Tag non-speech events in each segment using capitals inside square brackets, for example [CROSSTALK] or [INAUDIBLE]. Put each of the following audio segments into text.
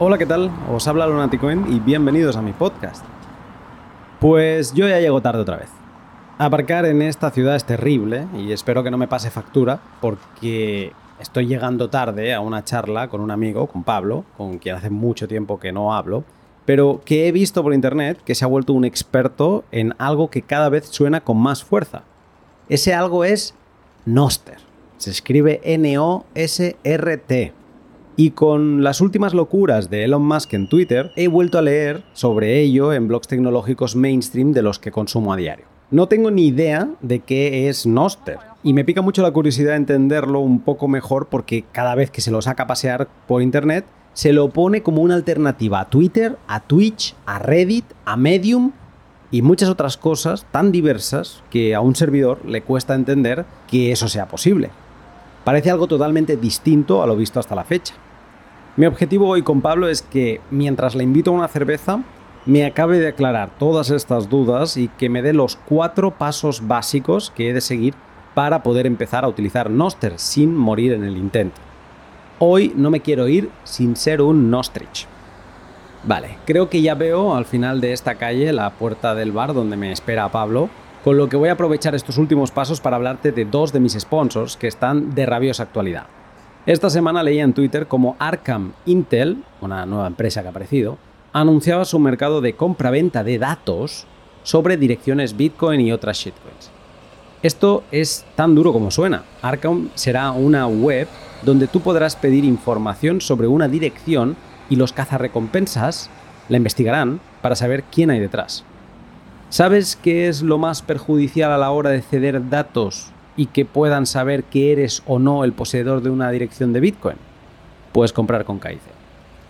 Hola, ¿qué tal? Os habla Lunaticoin y bienvenidos a mi podcast. Pues yo ya llego tarde otra vez. Aparcar en esta ciudad es terrible y espero que no me pase factura porque estoy llegando tarde a una charla con un amigo, con Pablo, con quien hace mucho tiempo que no hablo, pero que he visto por internet que se ha vuelto un experto en algo que cada vez suena con más fuerza. Ese algo es Noster. Se escribe N-O-S-R-T. Y con las últimas locuras de Elon Musk en Twitter, he vuelto a leer sobre ello en blogs tecnológicos mainstream de los que consumo a diario. No tengo ni idea de qué es Noster, y me pica mucho la curiosidad de entenderlo un poco mejor porque cada vez que se lo saca a pasear por internet, se lo pone como una alternativa a Twitter, a Twitch, a Reddit, a Medium y muchas otras cosas tan diversas que a un servidor le cuesta entender que eso sea posible. Parece algo totalmente distinto a lo visto hasta la fecha. Mi objetivo hoy con Pablo es que mientras le invito a una cerveza, me acabe de aclarar todas estas dudas y que me dé los cuatro pasos básicos que he de seguir para poder empezar a utilizar Noster sin morir en el intento. Hoy no me quiero ir sin ser un Nostrich. Vale, creo que ya veo al final de esta calle la puerta del bar donde me espera Pablo, con lo que voy a aprovechar estos últimos pasos para hablarte de dos de mis sponsors que están de rabiosa actualidad. Esta semana leía en Twitter como Arkham Intel, una nueva empresa que ha aparecido, anunciaba su mercado de compra-venta de datos sobre direcciones Bitcoin y otras shitcoins. Esto es tan duro como suena. Arkham será una web donde tú podrás pedir información sobre una dirección y los cazarrecompensas la investigarán para saber quién hay detrás. ¿Sabes qué es lo más perjudicial a la hora de ceder datos y que puedan saber que eres o no el poseedor de una dirección de Bitcoin? Puedes comprar con KIC.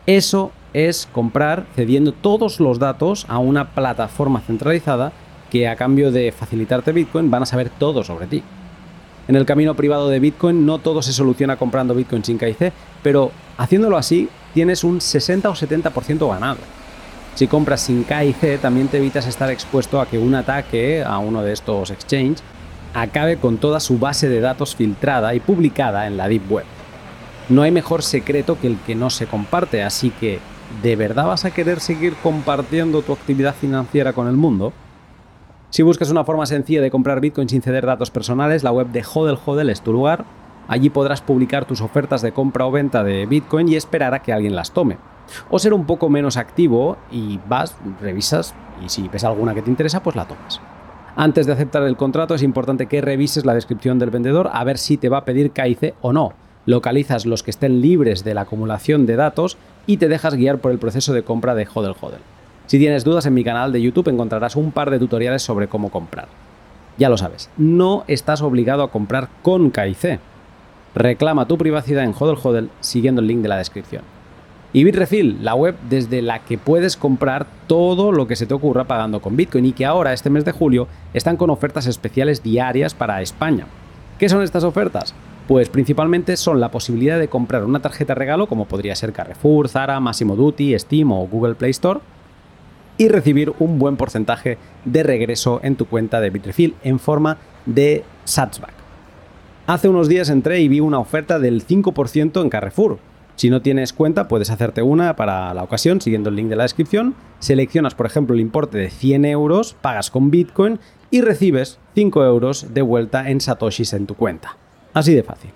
Eso es comprar cediendo todos los datos a una plataforma centralizada que a cambio de facilitarte Bitcoin van a saber todo sobre ti. En el camino privado de Bitcoin no todo se soluciona comprando Bitcoin sin KIC, pero haciéndolo así tienes un 60 o 70% ganado. Si compras sin KIC también te evitas estar expuesto a que un ataque a uno de estos exchanges acabe con toda su base de datos filtrada y publicada en la Deep Web. No hay mejor secreto que el que no se comparte, así que ¿de verdad vas a querer seguir compartiendo tu actividad financiera con el mundo? Si buscas una forma sencilla de comprar Bitcoin sin ceder datos personales, la web de Hodel Hodel es tu lugar. Allí podrás publicar tus ofertas de compra o venta de Bitcoin y esperar a que alguien las tome. O ser un poco menos activo y vas, revisas y si ves alguna que te interesa, pues la tomas. Antes de aceptar el contrato es importante que revises la descripción del vendedor a ver si te va a pedir KIC o no. Localizas los que estén libres de la acumulación de datos y te dejas guiar por el proceso de compra de Hodel Hodel. Si tienes dudas en mi canal de YouTube encontrarás un par de tutoriales sobre cómo comprar. Ya lo sabes, no estás obligado a comprar con KIC. Reclama tu privacidad en Hodel Hodel siguiendo el link de la descripción. Y Bitrefill, la web desde la que puedes comprar todo lo que se te ocurra pagando con Bitcoin y que ahora, este mes de julio, están con ofertas especiales diarias para España. ¿Qué son estas ofertas? Pues principalmente son la posibilidad de comprar una tarjeta regalo como podría ser Carrefour, Zara, Massimo Duty, Steam o Google Play Store y recibir un buen porcentaje de regreso en tu cuenta de Bitrefill en forma de Satsback. Hace unos días entré y vi una oferta del 5% en Carrefour, si no tienes cuenta, puedes hacerte una para la ocasión siguiendo el link de la descripción. Seleccionas, por ejemplo, el importe de 100 euros, pagas con Bitcoin y recibes 5 euros de vuelta en Satoshis en tu cuenta. Así de fácil.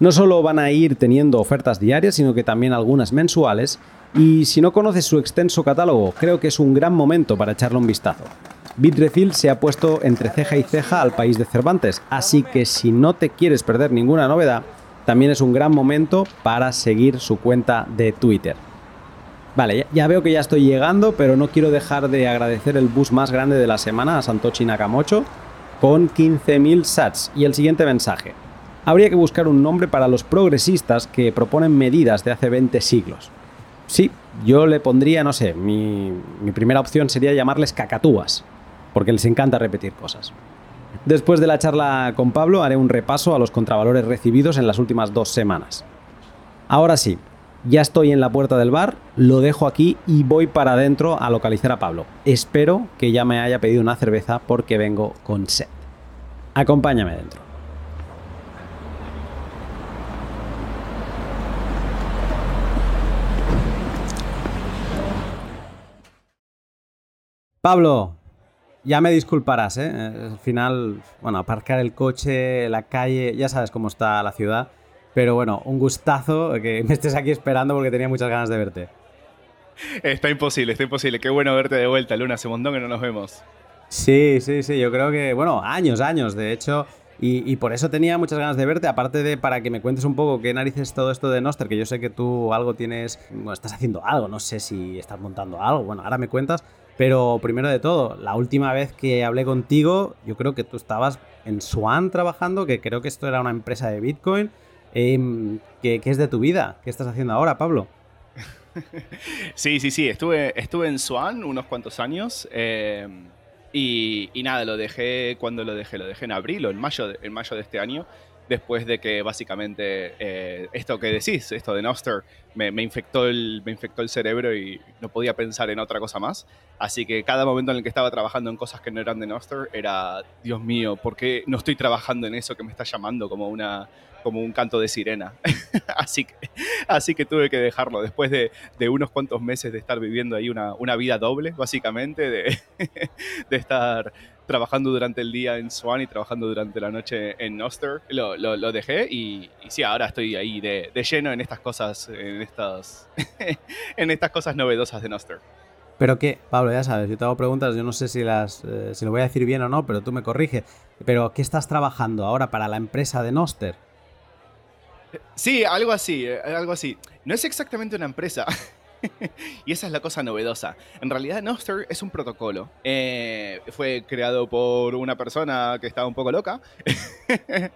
No solo van a ir teniendo ofertas diarias, sino que también algunas mensuales. Y si no conoces su extenso catálogo, creo que es un gran momento para echarle un vistazo. Bitrefill se ha puesto entre ceja y ceja al país de Cervantes, así que si no te quieres perder ninguna novedad, también es un gran momento para seguir su cuenta de Twitter. Vale, ya veo que ya estoy llegando, pero no quiero dejar de agradecer el bus más grande de la semana a Santochi Nakamocho con 15.000 sats. Y el siguiente mensaje. Habría que buscar un nombre para los progresistas que proponen medidas de hace 20 siglos. Sí, yo le pondría, no sé, mi, mi primera opción sería llamarles cacatúas, porque les encanta repetir cosas. Después de la charla con Pablo haré un repaso a los contravalores recibidos en las últimas dos semanas. Ahora sí, ya estoy en la puerta del bar, lo dejo aquí y voy para adentro a localizar a Pablo. Espero que ya me haya pedido una cerveza porque vengo con sed. Acompáñame dentro. Pablo, ya me disculparás, ¿eh? Al final, bueno, aparcar el coche, la calle, ya sabes cómo está la ciudad. Pero bueno, un gustazo que [LAUGHS] me estés aquí esperando porque tenía muchas ganas de verte. Está imposible, está imposible. Qué bueno verte de vuelta, Luna. Hace un montón que no nos vemos. Sí, sí, sí. Yo creo que, bueno, años, años. De hecho, y, por eso tenía muchas ganas de verte, aparte de para que me cuentes un poco qué narices todo esto de Noster, que yo sé que tú algo tienes, bueno, estás haciendo algo, no sé si estás montando algo, bueno, ahora me cuentas, pero primero de todo, la última vez que hablé contigo, yo creo que tú estabas en Swan trabajando, que creo que esto era una empresa de Bitcoin. Em, ¿qué, es de tu vida? ¿Qué estás haciendo ahora, Pablo? [LAUGHS] Sí, sí, sí, estuve, estuve en Swan unos cuantos años. Em, y, nada, lo dejé cuando lo dejé, lo dejé en abril o en mayo, en mayo de este año, después de que básicamente eh, esto que decís, esto de Noster, me, infectó el, me infectó el cerebro y no podía pensar en otra cosa más. Así que cada momento en el que estaba trabajando en cosas que no eran de Noster era, Dios mío, ¿por qué no estoy trabajando en eso que me está llamando como una, como un canto de sirena. [LAUGHS] así, que, así que tuve que dejarlo después de, unos cuantos meses de estar viviendo ahí una, una vida doble, básicamente, de, [LAUGHS] de, estar trabajando durante el día en Swan y trabajando durante la noche en Noster. Lo, lo, dejé y, y, sí, ahora estoy ahí de, de, lleno en estas cosas, en estas, [LAUGHS] en estas cosas novedosas de Noster. Pero qué, Pablo, ya sabes, yo te hago preguntas, yo no sé si las eh, si lo voy a decir bien o no, pero tú me corriges. Pero ¿qué estás trabajando ahora para la empresa de Noster? Sí, algo así, eh, algo así. No es exactamente una empresa. [LAUGHS] [LAUGHS] y esa es la cosa novedosa. En realidad, Noster es un protocolo. Eh, fue creado por una persona que estaba un poco loca. [LAUGHS]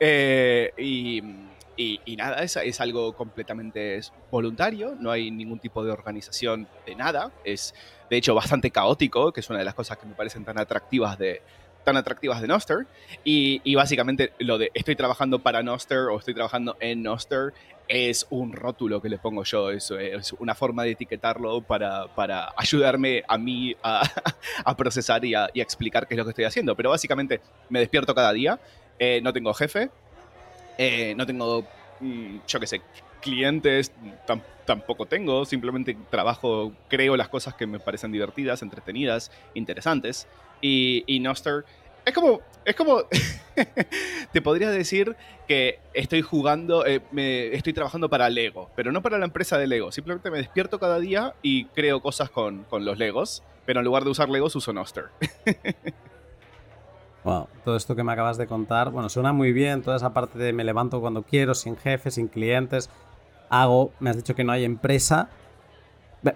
Eh, y, nada, es, es, algo completamente voluntario. No hay ningún tipo de organización de nada. Es, de hecho, bastante caótico, que es una de las cosas que me parecen tan atractivas de, tan atractivas de Noster. Y, básicamente lo de estoy trabajando para Noster o estoy trabajando en Noster es un rótulo que le pongo yo, es, es una forma de etiquetarlo para, para ayudarme a mí a, [LAUGHS] procesar y a, explicar qué es lo que estoy haciendo. Pero básicamente me despierto cada día, eh, no tengo jefe, eh, no tengo, yo qué sé, clientes, tampoco tengo, simplemente trabajo, creo las cosas que me parecen divertidas, entretenidas, interesantes. Y, y es como, es como, [LAUGHS] te podría decir que estoy jugando, eh, me, estoy trabajando para Lego, pero no para la empresa de Lego. Simplemente me despierto cada día y creo cosas con, con los Legos, pero en lugar de usar Legos uso Noster. [LAUGHS] todo esto que me acabas de contar, bueno, suena muy bien, toda esa parte de me levanto cuando quiero, sin jefes, sin clientes, hago, me has dicho que no hay empresa.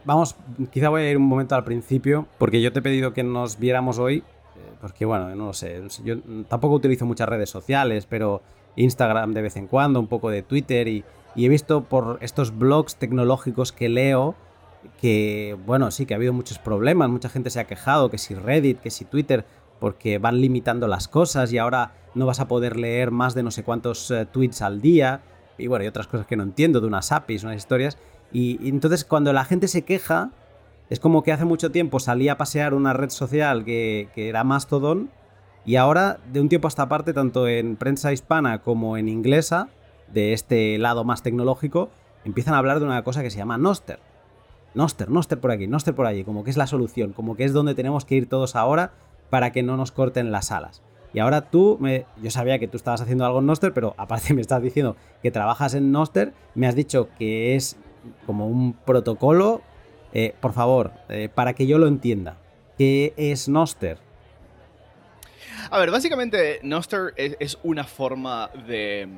Vamos, quizá voy a ir un momento al principio, porque yo te he pedido que nos viéramos hoy porque bueno, no lo sé, yo tampoco utilizo muchas redes sociales, pero Instagram de vez en cuando, un poco de Twitter y, he visto por estos blogs tecnológicos que leo que, bueno, sí, que ha habido muchos problemas, mucha gente se ha quejado, que si Reddit, que si Twitter, porque van limitando las cosas y ahora no vas a poder leer más de no sé cuántos eh, tweets al día, y bueno, y otras cosas que no entiendo, de unas APIs, unas historias, y entonces cuando la gente se queja, es como que hace mucho tiempo salía a pasear una red social que, era Mastodon y ahora, de un tiempo a esta parte, tanto en prensa hispana como en inglesa, de este lado más tecnológico, empiezan a hablar de una cosa que se llama Noster. Noster, Noster por aquí, Noster por allí, como que es la solución, como que es donde tenemos que ir todos ahora para que no nos corten las alas. Y ahora tú, yo sabía que tú estabas haciendo algo en Noster, pero [LAUGHS] aparte me estás diciendo que trabajas en Noster, me has dicho que es como un protocolo eh, por favor, eh, para que yo lo entienda, ¿qué es Noster? A ver, básicamente Noster es, una forma de,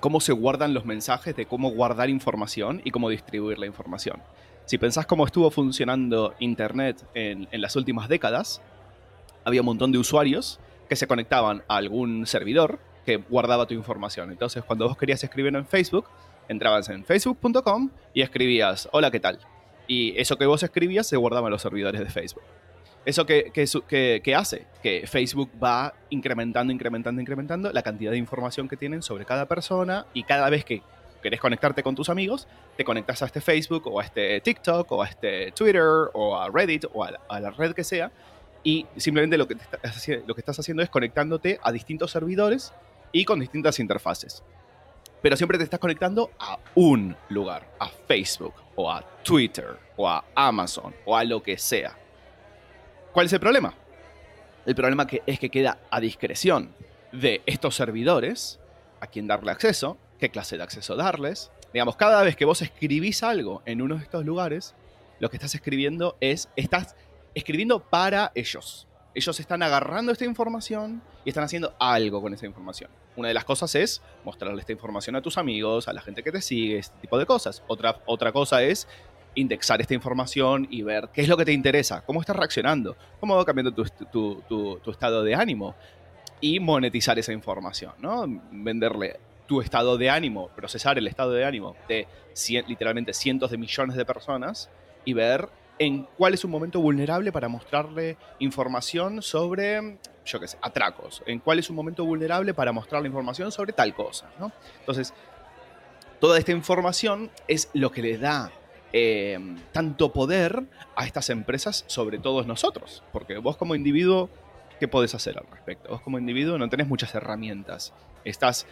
cómo se guardan los mensajes, de cómo guardar información y cómo distribuir la información. Si pensás cómo estuvo funcionando Internet en las últimas décadas, había un montón de usuarios que se conectaban a algún servidor que guardaba tu información. Entonces, cuando vos querías escribir en Facebook, entrabas en facebook.com y escribías, hola, ¿qué tal? Y eso que vos escribías se guardaba en los servidores de Facebook. ¿Eso que, que, hace? Que Facebook va incrementando, incrementando, incrementando la cantidad de información que tienen sobre cada persona y cada vez que querés conectarte con tus amigos, te conectas a este Facebook o a este TikTok o a este Twitter o a Reddit o a la, red que sea y simplemente lo que, lo que estás haciendo es conectándote a distintos servidores y con distintas interfaces pero siempre te estás conectando a un lugar, a Facebook o a Twitter o a Amazon o a lo que sea. ¿Cuál es el problema? El problema que es que queda a discreción de estos servidores a quién darle acceso, qué clase de acceso darles. Digamos, cada vez que vos escribís algo en uno de estos lugares, lo que estás escribiendo es, estás escribiendo para ellos. Ellos están agarrando esta información y están haciendo algo con esa información. Una de las cosas es mostrarle esta información a tus amigos, a la gente que te sigue, este tipo de cosas. Otra, otra cosa es indexar esta información y ver qué es lo que te interesa, cómo estás reaccionando, cómo va cambiando tu, tu estado de ánimo y monetizar esa información, ¿no? Venderle tu estado de ánimo, procesar el estado de ánimo de literalmente cientos de millones de personas y ver en cuál es un momento vulnerable para mostrarle información sobre, yo qué sé, atracos, en cuál es un momento vulnerable para mostrarle información sobre tal cosa, ¿no? Entonces, toda esta información es lo que le da eh, tanto poder a estas empresas sobre todos nosotros, porque vos como individuo, ¿qué podés hacer al respecto? Vos como individuo no tenés muchas herramientas, estás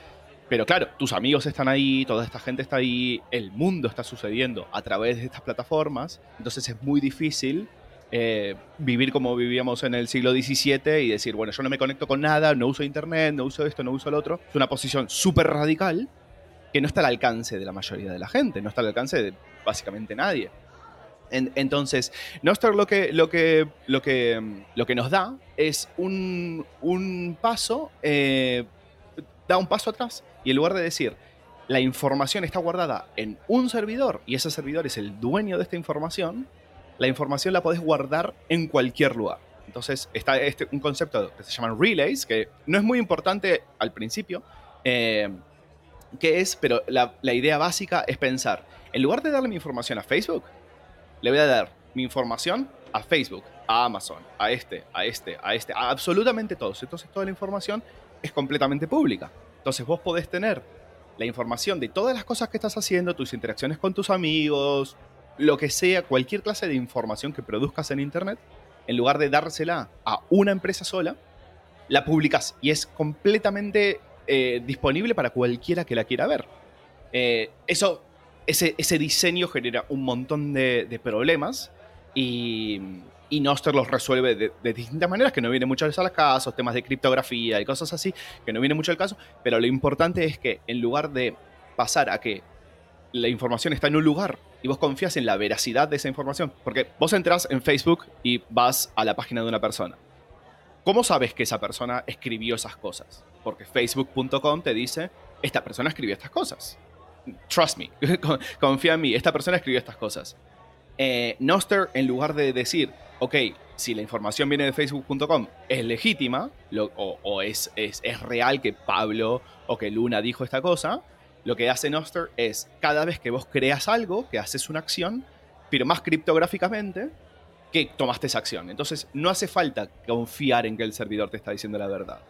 pero claro, tus amigos están ahí, toda esta gente está ahí, el mundo está sucediendo a través de estas plataformas, entonces es muy difícil eh, vivir como vivíamos en el siglo XVII y decir, bueno, yo no me conecto con nada, no uso internet, no uso esto, no uso lo otro. Es una posición súper radical que no está al alcance de la mayoría de la gente, no está al alcance de básicamente nadie. entonces, Noster lo que, lo, que, lo, que, lo que nos da es un, un paso eh, da un paso atrás y en lugar de decir, la información está guardada en un servidor y ese servidor es el dueño de esta información, la información la podés guardar en cualquier lugar. Entonces está este, un concepto que se llama relays, que no es muy importante al principio, eh, que es, pero la, la idea básica es pensar, en lugar de darle mi información a Facebook, le voy a dar mi información a Facebook, a Amazon, a este, a este, a este, a absolutamente todos. Entonces toda la información es completamente pública. Entonces vos podés tener la información de todas las cosas que estás haciendo, tus interacciones con tus amigos, lo que sea, cualquier clase de información que produzcas en Internet, en lugar de dársela a una empresa sola, la publicas y es completamente eh, disponible para cualquiera que la quiera ver. Eh, eso, ese, ese, diseño genera un montón de problemas y, y Noster los resuelve de, distintas maneras, que no viene mucho al caso, temas de criptografía y cosas así, que no viene mucho al caso, pero lo importante es que en lugar de pasar a que la información está en un lugar y vos confías en la veracidad de esa información, porque vos entras en Facebook y vas a la página de una persona. ¿Cómo sabes que esa persona escribió esas cosas? Porque facebook.com te dice, esta persona escribió estas cosas. Trust me, [LAUGHS] confía en mí, esta persona escribió estas cosas. Eh, Noster, en lugar de decir, ok, si la información viene de facebook.com, es legítima, o, es, es, real que Pablo o que Luna dijo esta cosa, lo que hace Noster es, cada vez que vos creas algo, que haces una acción, pero más criptográficamente, que tomaste esa acción. Entonces, no hace falta confiar en que el servidor te está diciendo la verdad.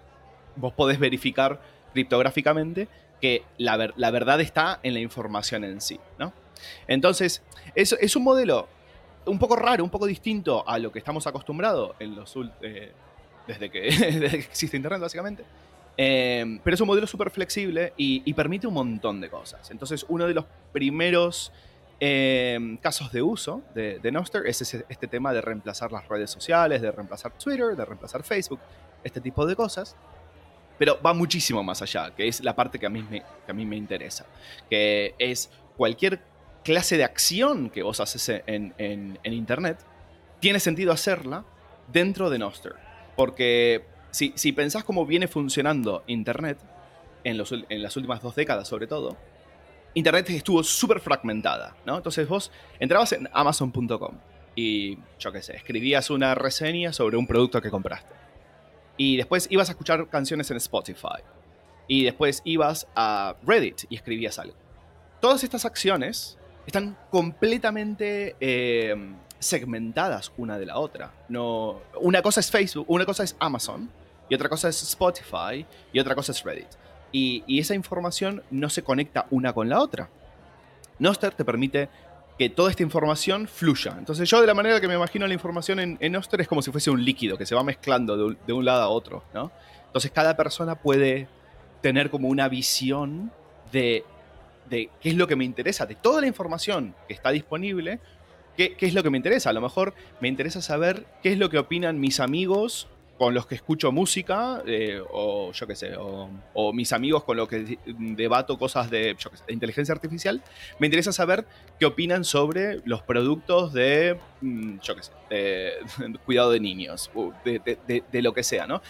Vos podés verificar criptográficamente que la, la verdad está en la información en sí, ¿no? Entonces, es, es un modelo un poco raro, un poco distinto a lo que estamos acostumbrados en los, eh, [LAUGHS] desde, que, existe Internet, básicamente. Eh, pero es un modelo súper flexible y, permite un montón de cosas. Entonces, uno de los primeros eh, casos de uso de, Noster es este tema de reemplazar las redes sociales, de reemplazar Twitter, de reemplazar Facebook, este tipo de cosas. Pero va muchísimo más allá, que es la parte que a mí me, que a mí me interesa, que es cualquier clase de acción que vos haces en, Internet, tiene sentido hacerla dentro de Noster. Porque si, si pensás cómo viene funcionando Internet, en, en las últimas dos décadas sobre todo, Internet estuvo súper fragmentada, ¿no? Entonces vos entrabas en amazon.com y, yo qué sé, escribías una reseña sobre un producto que compraste. Y después ibas a escuchar canciones en Spotify. Y después ibas a Reddit y escribías algo. Todas estas acciones están completamente eh, segmentadas una de la otra. No, una cosa es Facebook, una cosa es Amazon, y otra cosa es Spotify, y otra cosa es Reddit. Y, esa información no se conecta una con la otra. Noster te permite que toda esta información fluya. Entonces yo de la manera que me imagino la información en, en Noster es como si fuese un líquido que se va mezclando de un, de un lado a otro. ¿no? Entonces cada persona puede tener como una visión de de qué es lo que me interesa, de toda la información que está disponible, ¿qué, ¿qué es lo que me interesa? A lo mejor me interesa saber qué es lo que opinan mis amigos con los que escucho música, eh, o yo qué sé, o, mis amigos con los que debato cosas de, inteligencia artificial, me interesa saber qué opinan sobre los productos de, mm, yo qué sé, de, [LAUGHS] cuidado de niños, de, lo que sea, no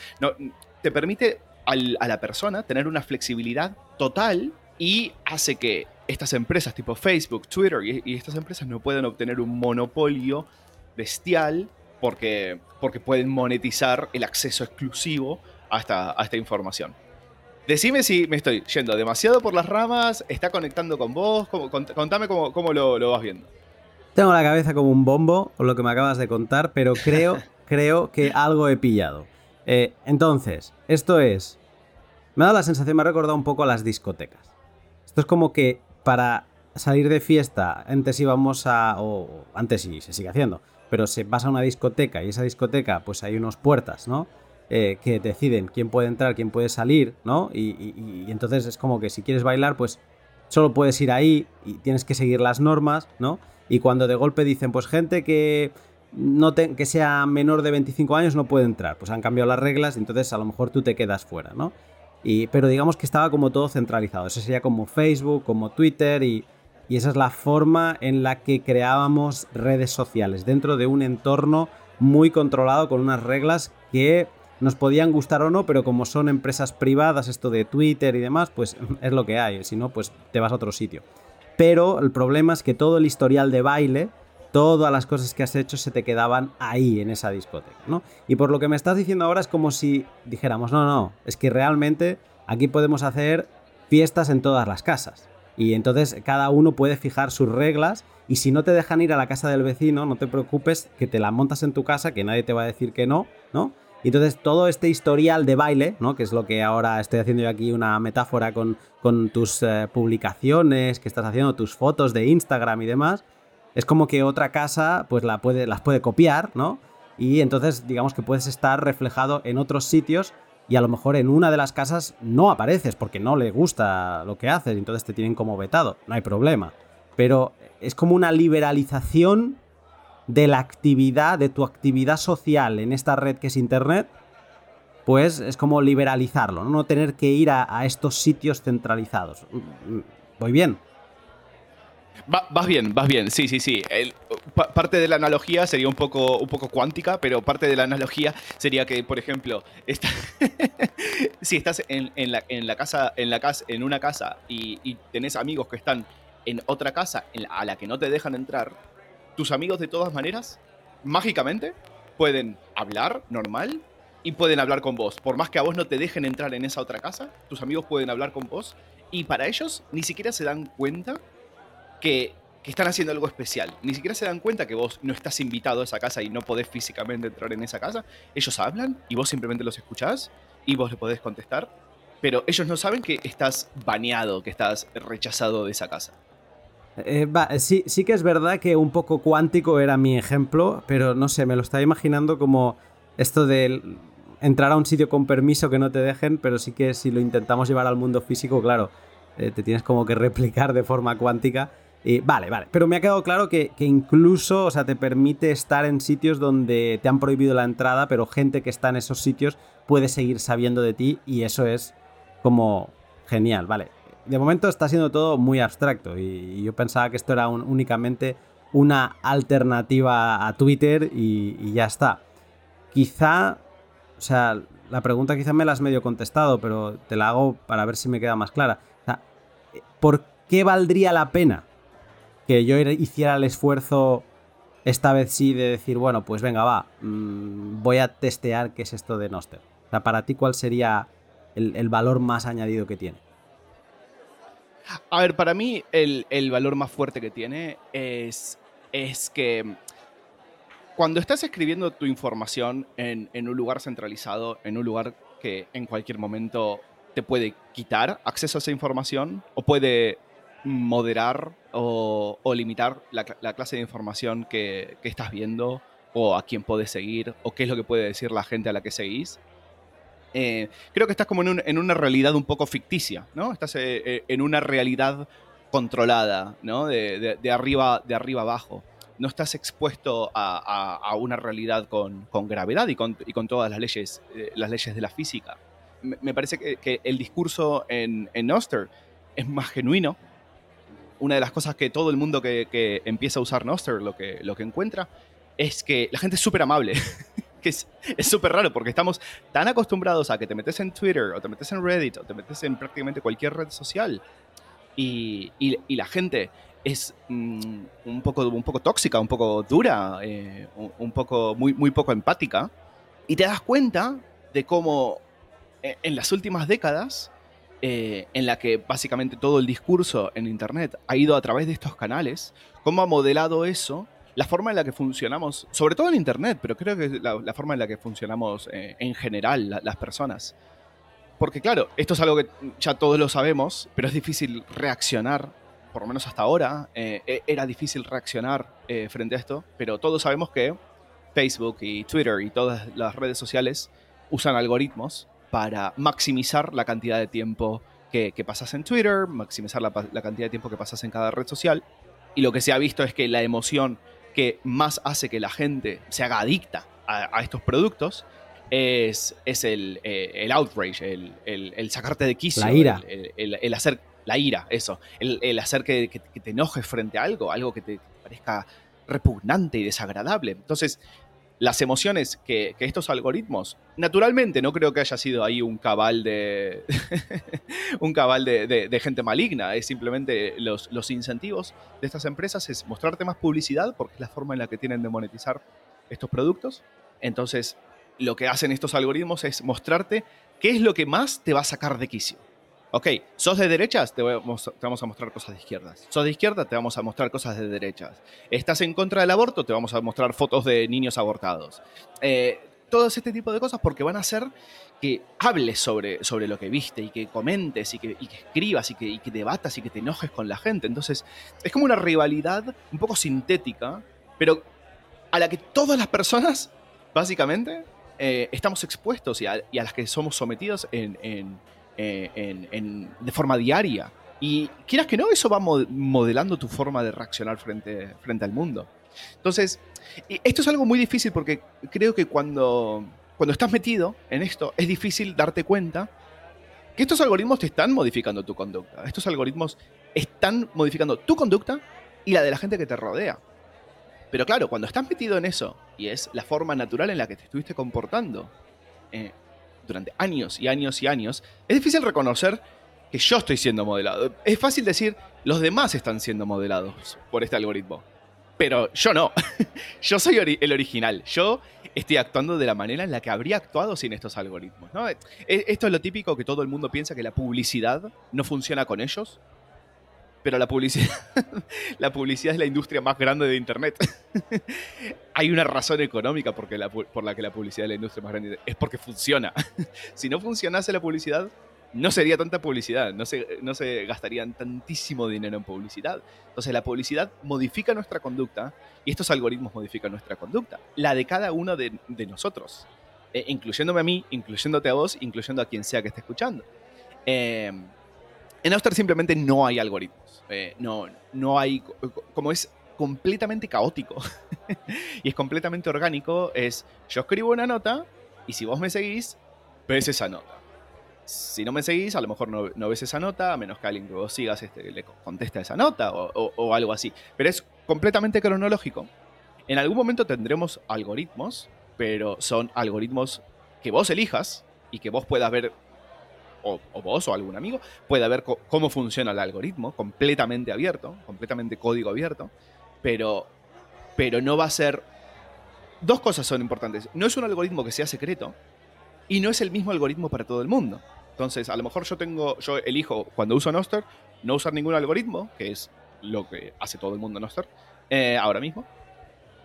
te permite a la persona tener una flexibilidad total y hace que estas empresas tipo Facebook, Twitter y, y estas empresas no puedan obtener un monopolio bestial porque, porque pueden monetizar el acceso exclusivo a esta, a esta información. Decime si me estoy yendo demasiado por las ramas, está conectando con vos, contame cómo, cómo lo, lo, vas viendo. Tengo la cabeza como un bombo con lo que me acabas de contar, pero creo, [LAUGHS] creo que algo he pillado. Eh, entonces, esto es... Me ha dado la sensación, me ha recordado un poco a las discotecas. Esto es como que para salir de fiesta, antes íbamos a... o antes sí, se sigue haciendo pero se vas a una discoteca y esa discoteca, pues hay unos puertas, ¿no? Eh, que deciden quién puede entrar, quién puede salir, ¿no? Y, entonces es como que si quieres bailar, pues solo puedes ir ahí y tienes que seguir las normas, ¿no? Y cuando de golpe dicen, pues gente que no que sea menor de 25 años no puede entrar, pues han cambiado las reglas, y entonces a lo mejor tú te quedas fuera, ¿no? Pero digamos que estaba como todo centralizado. Eso sería como Facebook, como Twitter y, y esa es la forma en la que creábamos redes sociales, dentro de un entorno muy controlado con unas reglas que nos podían gustar o no, pero como son empresas privadas, esto de Twitter y demás, pues [LAUGHS] es lo que hay, si no, pues te vas a otro sitio. Pero el problema es que todo el historial de baile, todas las cosas que has hecho se te quedaban ahí en esa discoteca, ¿no? Y por lo que me estás diciendo ahora es como si dijéramos, no, no, es que realmente aquí podemos hacer fiestas en todas las casas. Y entonces cada uno puede fijar sus reglas y si no te dejan ir a la casa del vecino, no te preocupes, que te la montas en tu casa, que nadie te va a decir que no, ¿no? Y entonces todo este historial de baile, ¿no? Que es lo que ahora estoy haciendo yo aquí una metáfora con, con tus eh, publicaciones, que estás haciendo tus fotos de Instagram y demás, es como que otra casa pues la puede, las puede copiar, ¿no? Y entonces digamos que puedes estar reflejado en otros sitios y a lo mejor en una de las casas no apareces porque no le gusta lo que haces, entonces te tienen como vetado, no hay problema. Pero es como una liberalización de la actividad, de tu actividad social en esta red que es Internet, pues es como liberalizarlo, no, tener que ir a, a estos sitios centralizados. Mm, mm, ¿Voy bien? Vas bien, vas bien, sí, sí, sí. parte de la analogía sería un poco, un poco cuántica, pero parte de la analogía sería que, por ejemplo, [LAUGHS] si estás en, la, casa, en, la casa, en una casa y, tenés amigos que están en otra casa a la que no te dejan entrar, tus amigos de todas maneras, mágicamente, pueden hablar normal y pueden hablar con vos. Por más que a vos no te dejen entrar en esa otra casa, tus amigos pueden hablar con vos y para ellos ni siquiera se dan cuenta que, están haciendo algo especial. Ni siquiera se dan cuenta que vos no estás invitado a esa casa y no podés físicamente entrar en esa casa. Ellos hablan y vos simplemente los escuchás y vos le podés contestar. Pero ellos no saben que estás baneado, que estás rechazado de esa casa. Eh, sí, sí que es verdad que un poco cuántico era mi ejemplo, pero no sé, me lo estaba imaginando como esto de entrar a un sitio con permiso que no te dejen, pero sí que si lo intentamos llevar al mundo físico, claro, eh, te tienes como que replicar de forma cuántica vale, vale. Pero me ha quedado claro que, incluso, o sea, te permite estar en sitios donde te han prohibido la entrada, pero gente que está en esos sitios puede seguir sabiendo de ti y eso es como genial, vale. De momento está siendo todo muy abstracto y, yo pensaba que esto era únicamente una alternativa a Twitter y, ya está. Quizá, o sea, la pregunta quizá me la has medio contestado, pero te la hago para ver si me queda más clara. O sea, ¿por qué valdría la pena que yo hiciera el esfuerzo esta vez sí de decir, bueno, pues venga, va, mm, voy a testear qué es esto de Noster. O sea, para ti, ¿cuál sería el, valor más añadido que tiene? A ver, para mí el, valor más fuerte que tiene es, es que cuando estás escribiendo tu información en, en, un lugar centralizado, en un lugar que en cualquier momento te puede quitar acceso a esa información o puede moderar o, limitar la, clase de información que, estás viendo o a quién puedes seguir o qué es lo que puede decir la gente a la que seguís. Eh, creo que estás como en, una realidad un poco ficticia, ¿no? Estás eh, eh, en una realidad controlada, ¿no? De, arriba, de arriba abajo. no estás expuesto a, una realidad con, gravedad y con, todas las leyes, las leyes de la física. Me, parece que, el discurso en, en Noster es más genuino. Una de las cosas que todo el mundo que, empieza a usar Noster lo que, lo que encuentra es que la gente es súper amable. [LAUGHS] que es súper raro porque estamos tan acostumbrados a que te metes en Twitter o te metes en Reddit o te metes en prácticamente cualquier red social y, y, la gente es mm, un, poco, un poco tóxica, un poco dura, eh, un, poco, muy, muy poco empática. Y te das cuenta de cómo eh, en las últimas décadas, eh, en la que básicamente todo el discurso en Internet ha ido a través de estos canales, cómo ha modelado eso la forma en la que funcionamos, sobre todo en Internet, pero creo que la, forma en la que funcionamos eh, en general las personas. Porque claro, esto es algo que ya todos lo sabemos, pero es difícil reaccionar, por lo menos hasta ahora, eh, e, era difícil reaccionar frente a esto, pero todos sabemos que Facebook y Twitter y todas las redes sociales usan algoritmos para maximizar la cantidad de tiempo que, pasas en Twitter, maximizar la, la cantidad de tiempo que pasas en cada red social. Y lo que se ha visto es que la emoción que más hace que la gente se haga adicta a, estos productos es, es el, eh, el outrage, el, el, sacarte de quicio. La ira. El, hacer. La ira, eso. El, hacer que, te enojes frente a algo, algo que te parezca repugnante y desagradable. Entonces, las emociones que, estos algoritmos, naturalmente no creo que haya sido ahí un cabal de [LAUGHS] un cabal de, gente maligna, es simplemente los, los, incentivos de estas empresas es mostrarte más publicidad porque es la forma en la que tienen de monetizar estos productos. Entonces, lo que hacen estos algoritmos es mostrarte qué es lo que más te va a sacar de quicio ok, sos de derechas, te, vamos, a mostrar cosas de izquierdas. Sos de izquierda, te vamos a mostrar cosas de derechas. Estás en contra del aborto, te vamos a mostrar fotos de niños abortados. Eh, todo este tipo de cosas porque van a hacer que hables sobre, sobre lo que viste y que comentes y que, escribas y que, y debatas y que te enojes con la gente. Entonces, es como una rivalidad un poco sintética, pero a la que todas las personas, básicamente, eh, estamos expuestos y a, las que somos sometidos en eh, de forma diaria. Y quieras que no, eso va modelando tu forma de reaccionar frente, frente al mundo. Entonces, esto es algo muy difícil porque creo que cuando, cuando estás metido en esto, es difícil darte cuenta que estos algoritmos te están modificando tu conducta. Estos algoritmos están modificando tu conducta y la de la gente que te rodea. Pero claro, cuando estás metido en eso, y es la forma natural en la que te estuviste comportando, eh, durante años y años y años, es difícil reconocer que yo estoy siendo modelado. Es fácil decir, los demás están siendo modelados por este algoritmo. Pero yo no. [LAUGHS] yo soy el original. Yo estoy actuando de la manera en la que habría actuado sin estos algoritmos. E, esto es lo típico que todo el mundo piensa que la publicidad no funciona con ellos. Pero la publicidad, [LAUGHS] la publicidad es la industria más grande de Internet. [LAUGHS] Hay una razón económica porque por la que la publicidad es la industria más grande. Es porque funciona. [LAUGHS] si no funcionase la publicidad, no sería tanta publicidad, no se, no se gastarían tantísimo dinero en publicidad. Entonces la publicidad modifica nuestra conducta y estos algoritmos modifican nuestra conducta, la de cada uno de, nosotros, eh, incluyéndome a mí, incluyéndote a vos, incluyendo a quien sea que esté escuchando. Eh, en Auster simplemente no hay algoritmos. Eh, no, no hay. Como es completamente caótico [LAUGHS] y es completamente orgánico, es yo escribo una nota y si vos me seguís, ves esa nota. Si no me seguís, a lo mejor no, ves esa nota, a menos que alguien que vos sigas este, le conteste esa nota o, o algo así. Pero es completamente cronológico. En algún momento tendremos algoritmos, pero son algoritmos que vos elijas y que vos puedas ver o, vos o algún amigo, pueda ver cómo funciona el algoritmo, completamente abierto, completamente código abierto, pero, pero no va a ser... Dos cosas son importantes. No es un algoritmo que sea secreto y no es el mismo algoritmo para todo el mundo. Entonces, a lo mejor yo tengo, yo elijo cuando uso Noster no usar ningún algoritmo, que es lo que hace todo el mundo en Noster, eh, ahora mismo.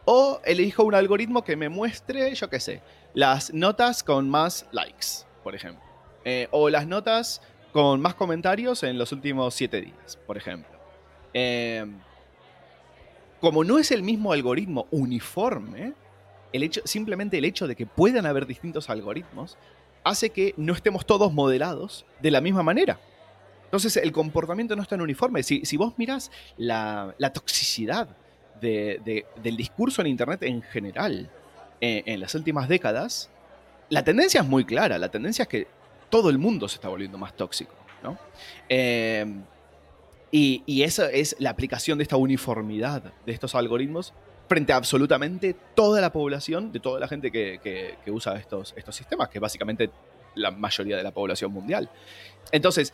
O elijo un algoritmo que me muestre, yo qué sé, las notas con más likes, por ejemplo. Eh, o las notas con más comentarios en los últimos siete días, por ejemplo. Eh, como no es el mismo algoritmo uniforme, el hecho, simplemente el hecho de que puedan haber distintos algoritmos hace que no estemos todos modelados de la misma manera. Entonces el comportamiento no es tan uniforme. Si, vos mirás la, toxicidad del discurso en Internet en general eh, en las últimas décadas, la tendencia es muy clara. La tendencia es que todo el mundo se está volviendo más tóxico. ¿no? Em, y, esa es la aplicación de esta uniformidad de estos algoritmos frente a absolutamente toda la población, de toda la gente que, usa estos, estos sistemas, que es básicamente la mayoría de la población mundial. Entonces,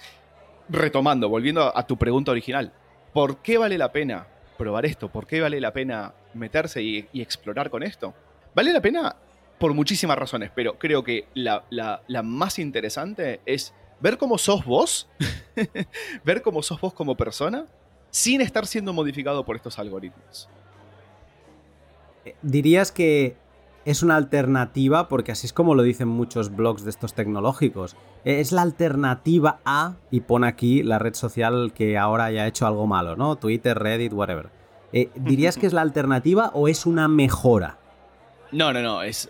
retomando, volviendo a tu pregunta original, ¿por qué vale la pena probar esto? ¿Por qué vale la pena meterse y, explorar con esto? Vale la pena por muchísimas razones, pero creo que la, la más interesante es ver cómo sos vos, [LAUGHS] ver cómo sos vos como persona, sin estar siendo modificado por estos algoritmos. ¿Dirías que es una alternativa, porque así es como lo dicen muchos blogs de estos tecnológicos, es la alternativa a, y pone aquí la red social que ahora haya hecho algo malo, ¿no? Twitter, Reddit, whatever. Eh, ¿Dirías [LAUGHS] que es la alternativa o es una mejora? No, no, no, es...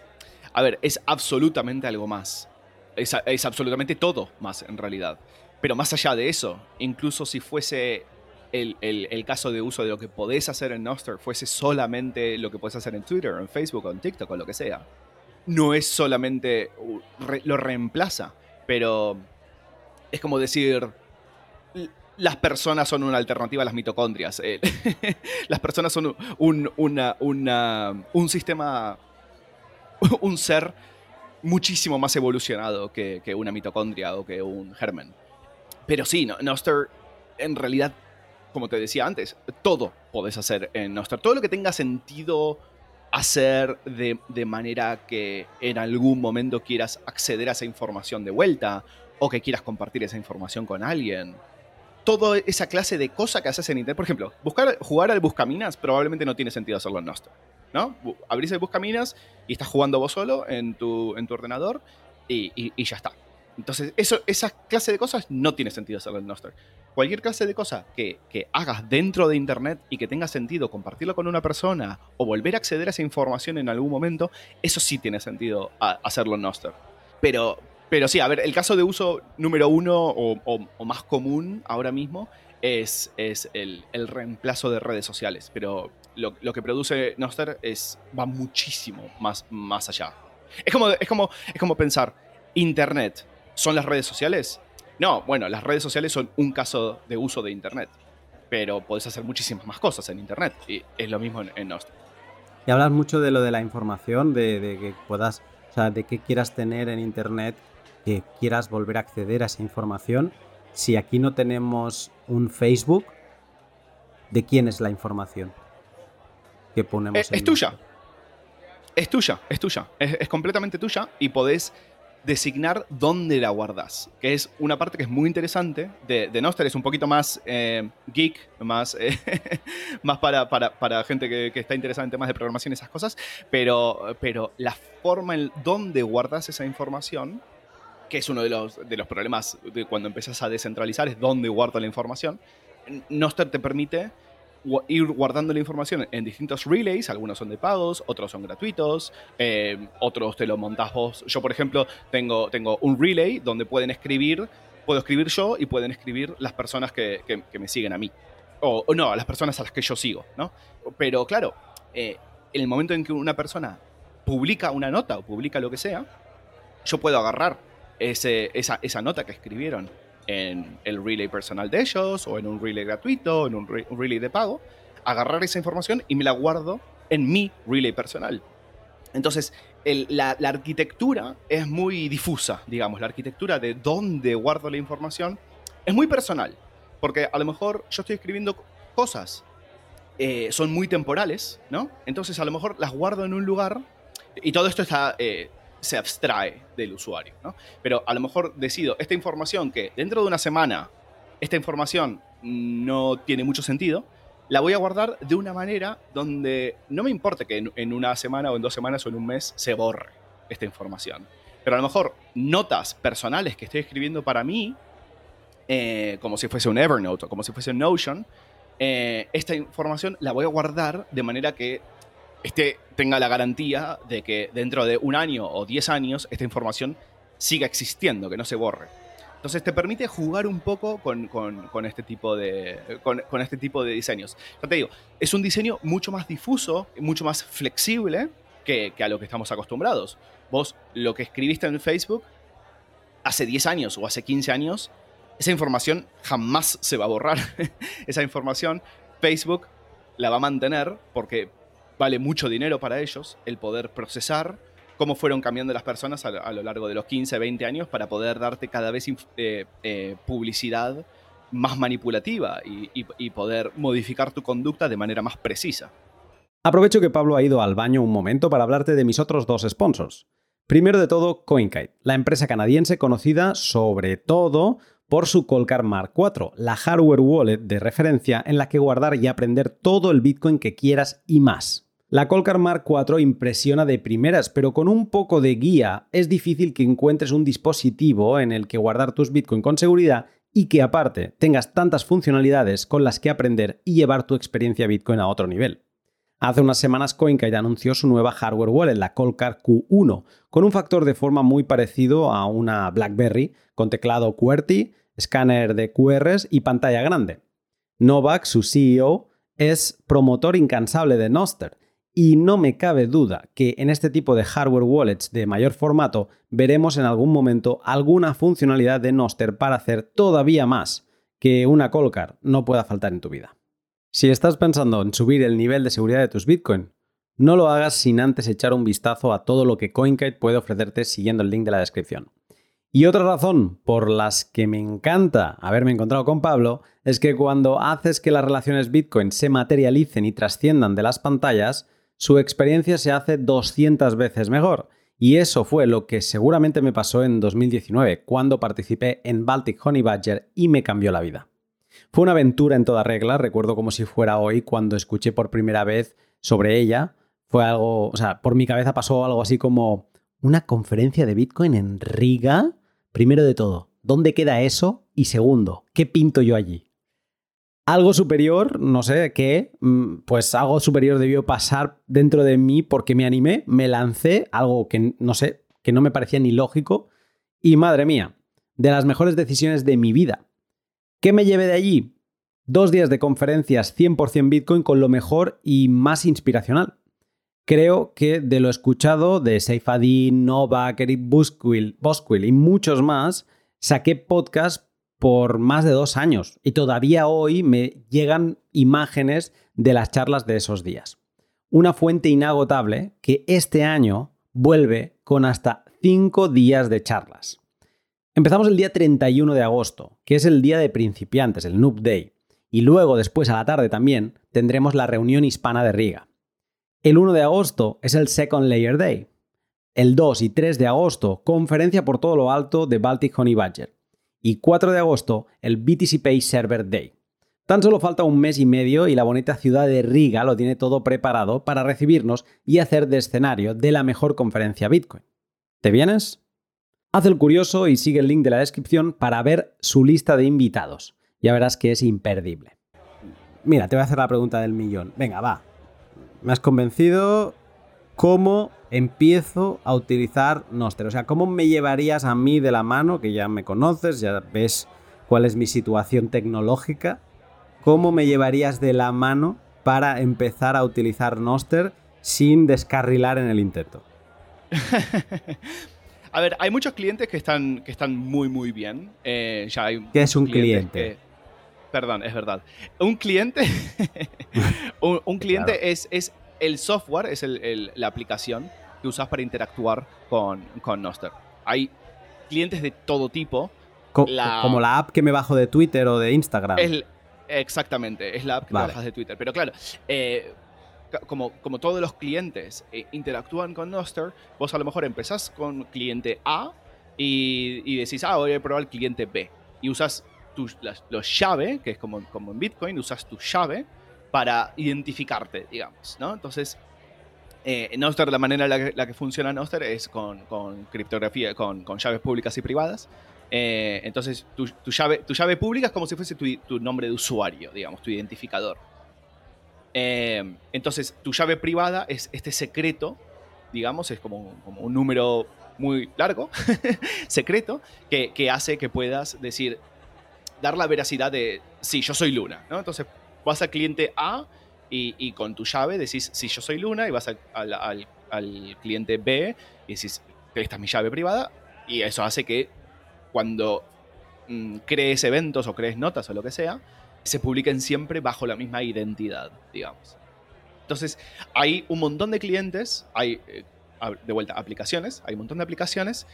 A ver, es absolutamente algo más. Es, es absolutamente todo más en realidad. Pero más allá de eso, incluso si fuese el, caso de uso de lo que podés hacer en Nostr fuese solamente lo que podés hacer en Twitter, en Facebook, en TikTok, o lo que sea. No es solamente. lo reemplaza, pero. Es como decir. Las personas son una alternativa a las mitocondrias. Eh, [LAUGHS] las personas son un sistema. [LAUGHS] Un ser muchísimo más evolucionado que, una mitocondria o que un germen. Pero sí, Nostr en realidad como te decía antes, todo podés hacer en Nostr. Todo lo que tenga sentido hacer de, manera que en algún momento quieras acceder a esa información de vuelta o que quieras compartir esa información con alguien. Toda esa clase de cosas que haces en Internet. Por ejemplo, buscar, jugar al Buscaminas probablemente no tiene sentido hacerlo en Nostr. ¿No? Abrís el Buscaminas y estás jugando vos solo en tu, en tu ordenador y, ya está. Entonces, eso, esa clase de cosas no tiene sentido hacerlo en Nostr cualquier clase de cosa que, hagas dentro de Internet y que tenga sentido compartirlo con una persona o volver a acceder a esa información en algún momento, eso sí tiene sentido hacerlo en Nostr. Pero, pero sí, a ver, el caso de uso número uno o, más común ahora mismo es, es el, reemplazo de redes sociales. Pero lo, que produce Nostr es, va muchísimo más, más allá. Es como, es, como, es como pensar, Internet son las redes sociales no, bueno, las redes sociales son un caso de uso de Internet, pero puedes hacer muchísimas más cosas en Internet y es lo mismo en, en. Y hablas mucho de lo de la información, de, que puedas, o sea, de que quieras tener en Internet, que quieras volver a acceder a esa información. Si aquí no tenemos un Facebook, ¿de quién es la información que ponemos? Es, es tuya. Es tuya, es tuya. Es, es completamente tuya y podés designar dónde la guardas, que es una parte que es muy interesante de, de es un poquito más eh, geek, más, eh, [LAUGHS] más para, para, gente que, está interesada en temas de programación y esas cosas, pero, pero la forma en dónde guardas esa información, que es uno de los, de los problemas de cuando empiezas a descentralizar, es dónde guardo la información, Nostr te permite ir guardando la información en distintos relays, algunos son de pagos, otros son gratuitos, eh, otros te lo montás vos. Yo, por ejemplo, tengo, tengo un relay donde pueden escribir, puedo escribir yo y pueden escribir las personas que, me siguen a mí. O, no, a las personas a las que yo sigo, ¿no? Pero claro, eh, en el momento en que una persona publica una nota o publica lo que sea, yo puedo agarrar esa nota que escribieron en el relay personal de ellos o en un relay gratuito, en un, relay de pago, agarrar esa información y me la guardo en mi relay personal. Entonces, la, arquitectura es muy difusa, digamos, la arquitectura de dónde guardo la información es muy personal, porque a lo mejor yo estoy escribiendo cosas, eh, son muy temporales, ¿no? Entonces a lo mejor las guardo en un lugar y todo esto está eh, se abstrae del usuario. ¿no? Pero a lo mejor decido esta información que dentro de una semana esta información no tiene mucho sentido, la voy a guardar de una manera donde no me importa que en, una semana o en dos semanas o en un mes se borre esta información. Pero a lo mejor notas personales que estoy escribiendo para mí, eh, como si fuese un Evernote o como si fuese un Notion, eh, esta información la voy a guardar de manera que este tenga la garantía de que dentro de un año o diez años esta información siga existiendo, que no se borre. Entonces te permite jugar un poco con, este, tipo de, con, este tipo de diseños. Ya te digo, es un diseño mucho más difuso, mucho más flexible que, a lo que estamos acostumbrados. Vos lo que escribiste en Facebook hace 10 años o hace 15 años, esa información jamás se va a borrar. [LAUGHS] esa información Facebook la va a mantener porque vale mucho dinero para ellos el poder procesar cómo fueron cambiando las personas a, lo largo de los 15, 20 años para poder darte cada vez eh, eh, publicidad más manipulativa y, poder modificar tu conducta de manera más precisa. Aprovecho que Pablo ha ido al baño un momento para hablarte de mis otros dos sponsors. Primero de todo, CoinKite, la empresa canadiense conocida sobre todo por su Colcar Mark IV, la hardware wallet de referencia en la que guardar y aprender todo el Bitcoin que quieras y más. La Colcar Mark IV impresiona de primeras, pero con un poco de guía es difícil que encuentres un dispositivo en el que guardar tus Bitcoin con seguridad y que aparte tengas tantas funcionalidades con las que aprender y llevar tu experiencia Bitcoin a otro nivel. Hace unas semanas CoinKite anunció su nueva hardware wallet, la Colcar Q1, con un factor de forma muy parecido a una BlackBerry, con teclado QWERTY, escáner de QRs y pantalla grande. Novak, su CEO, es promotor incansable de Noster y no me cabe duda que en este tipo de hardware wallets de mayor formato veremos en algún momento alguna funcionalidad de Noster para hacer todavía más que una Colcar no pueda faltar en tu vida. Si estás pensando en subir el nivel de seguridad de tus Bitcoin, no lo hagas sin antes echar un vistazo a todo lo que CoinKite puede ofrecerte siguiendo el link de la descripción. Y otra razón por las que me encanta haberme encontrado con Pablo es que cuando haces que las relaciones Bitcoin se materialicen y trasciendan de las pantallas, su experiencia se hace 200 veces mejor. Y eso fue lo que seguramente me pasó en 2019, cuando participé en Baltic Honey Badger y me cambió la vida. Fue una aventura en toda regla, recuerdo como si fuera hoy cuando escuché por primera vez sobre ella. Fue algo, o sea, por mi cabeza pasó algo así como una conferencia de Bitcoin en Riga. Primero de todo, ¿dónde queda eso? Y segundo, ¿qué pinto yo allí? Algo superior, no sé qué, mm, pues algo superior debió pasar dentro de mí porque me animé, me lancé, algo que no sé, que no me parecía ni lógico, y madre mía, de las mejores decisiones de mi vida. ¿Qué me llevé de allí? Dos días de conferencias 100% Bitcoin con lo mejor y más inspiracional. Creo que de lo escuchado de Seifadin, Novak, Eric Bosquill y muchos más, saqué podcast por más de dos años y todavía hoy me llegan imágenes de las charlas de esos días. Una fuente inagotable que este año vuelve con hasta cinco días de charlas. Empezamos el día 31 de agosto, que es el día de principiantes, el Noob Day, y luego después a la tarde también tendremos la reunión hispana de Riga. El 1 de agosto es el Second Layer Day. El 2 y 3 de agosto, conferencia por todo lo alto de Baltic Honey Badger y 4 de agosto el BTC Pay Server Day. Tan solo falta un mes y medio y la bonita ciudad de Riga lo tiene todo preparado para recibirnos y hacer de escenario de la mejor conferencia Bitcoin. ¿Te vienes? Haz el curioso y sigue el link de la descripción para ver su lista de invitados. Ya verás que es imperdible. Mira, te voy a hacer la pregunta del millón. Venga, va. Me has convencido. ¿Cómo empiezo a utilizar Noster? O sea, ¿cómo me llevarías a mí de la mano, que ya me conoces, ya ves cuál es mi situación tecnológica? ¿Cómo me llevarías de la mano para empezar a utilizar Noster sin descarrilar en el intento? [LAUGHS] a ver, hay muchos clientes que están, que están muy, muy bien. Eh, ¿Qué es un cliente? perdón, es verdad. Un cliente, [LAUGHS] un, [LAUGHS] cliente es, es el software, es la aplicación que usas para interactuar con, con Noster. Hay clientes de todo tipo. como la app que me bajo de Twitter o de Instagram. exactamente, es la app que bajas de Twitter. Pero claro, eh, como, como todos los clientes eh, interactúan con Noster, vos a lo mejor empezás con cliente A y, decís, ah, voy a probar el cliente B. Y usas tu, los llave, que es como, como en Bitcoin, usas tu llave para identificarte, digamos, ¿no? Entonces, eh, Noster, la manera en la que, funciona Noster es con, criptografía, con, llaves públicas y privadas. Eh, entonces, tu, llave, tu llave pública es como si fuese tu, nombre de usuario, digamos, tu identificador. Eh, entonces, tu llave privada es este secreto, digamos, es como, un número muy largo, [LAUGHS] secreto, que, hace que puedas decir, dar la veracidad de, sí, yo soy Luna, ¿no? Entonces vas al cliente A y, con tu llave decís, sí, yo soy Luna, y vas al, cliente B y decís, esta es mi llave privada, y eso hace que cuando mm, crees eventos o crees notas o lo que sea, se publiquen siempre bajo la misma identidad, digamos. Entonces, hay un montón de clientes, hay, eh, de vuelta, aplicaciones, hay un montón de aplicaciones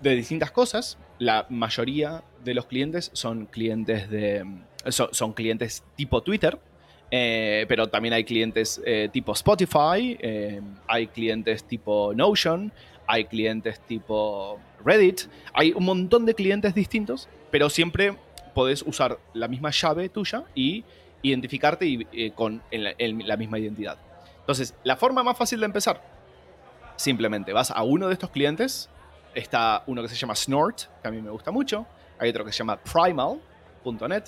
de distintas cosas. La mayoría de los clientes son clientes de. Son, clientes tipo Twitter. Eh, pero también hay clientes eh, tipo Spotify, hay clientes tipo Notion, hay clientes tipo Reddit, hay un montón de clientes distintos, pero siempre podés usar la misma llave tuya y identificarte eh, con la, misma identidad. Entonces, la forma más fácil de empezar, simplemente vas a uno de estos clientes, está uno que se llama Snort, que a mí me gusta mucho, hay otro que se llama Primal.net,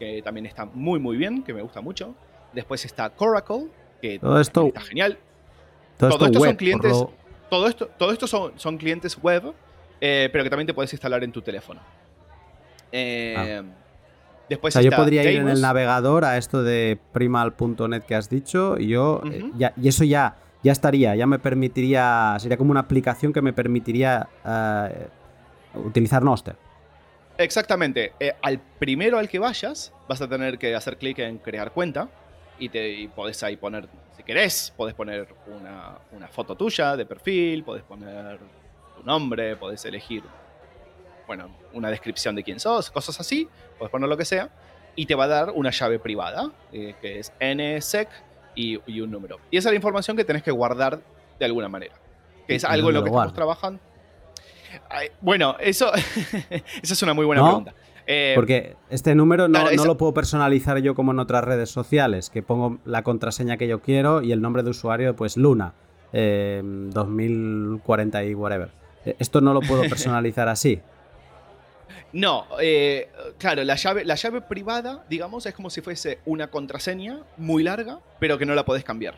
que también está muy muy bien, que me gusta mucho. Después está Coracle, que todo esto, está genial. Todo, esto, son clientes, todo esto, todo esto son, son clientes web, eh, pero que también te puedes instalar en tu teléfono. Eh, ah. Después o sea, yo podría ir en el navegador a esto de primal.net que has dicho y yo eh, ya, y eso ya, ya estaría, ya me permitiría, sería como una aplicación que me permitiría utilizar Noster. Exactamente. Eh, al primero al que vayas, vas a tener que hacer clic en crear cuenta y, te, podés ahí poner, si querés, podés poner una, una foto tuya de perfil, podés poner tu nombre, podés elegir bueno, una descripción de quién sos, cosas así, puedes poner lo que sea, y te va a dar una llave privada, eh, que es nsec y, y, un número. Y esa es la información que tenés que guardar de alguna manera, que es algo en lo que estamos trabajando. Bueno, eso, [LAUGHS] esa es una muy buena pregunta. Eh, Porque este número no, no, lo puedo personalizar yo como en otras redes sociales, que pongo la contraseña que yo quiero y el nombre de usuario, pues Luna, 2040 eh, y whatever. Esto no lo puedo [LAUGHS] personalizar así. No, eh, claro, la llave, la llave privada, digamos, es como si fuese una contraseña muy larga, pero que no la podés cambiar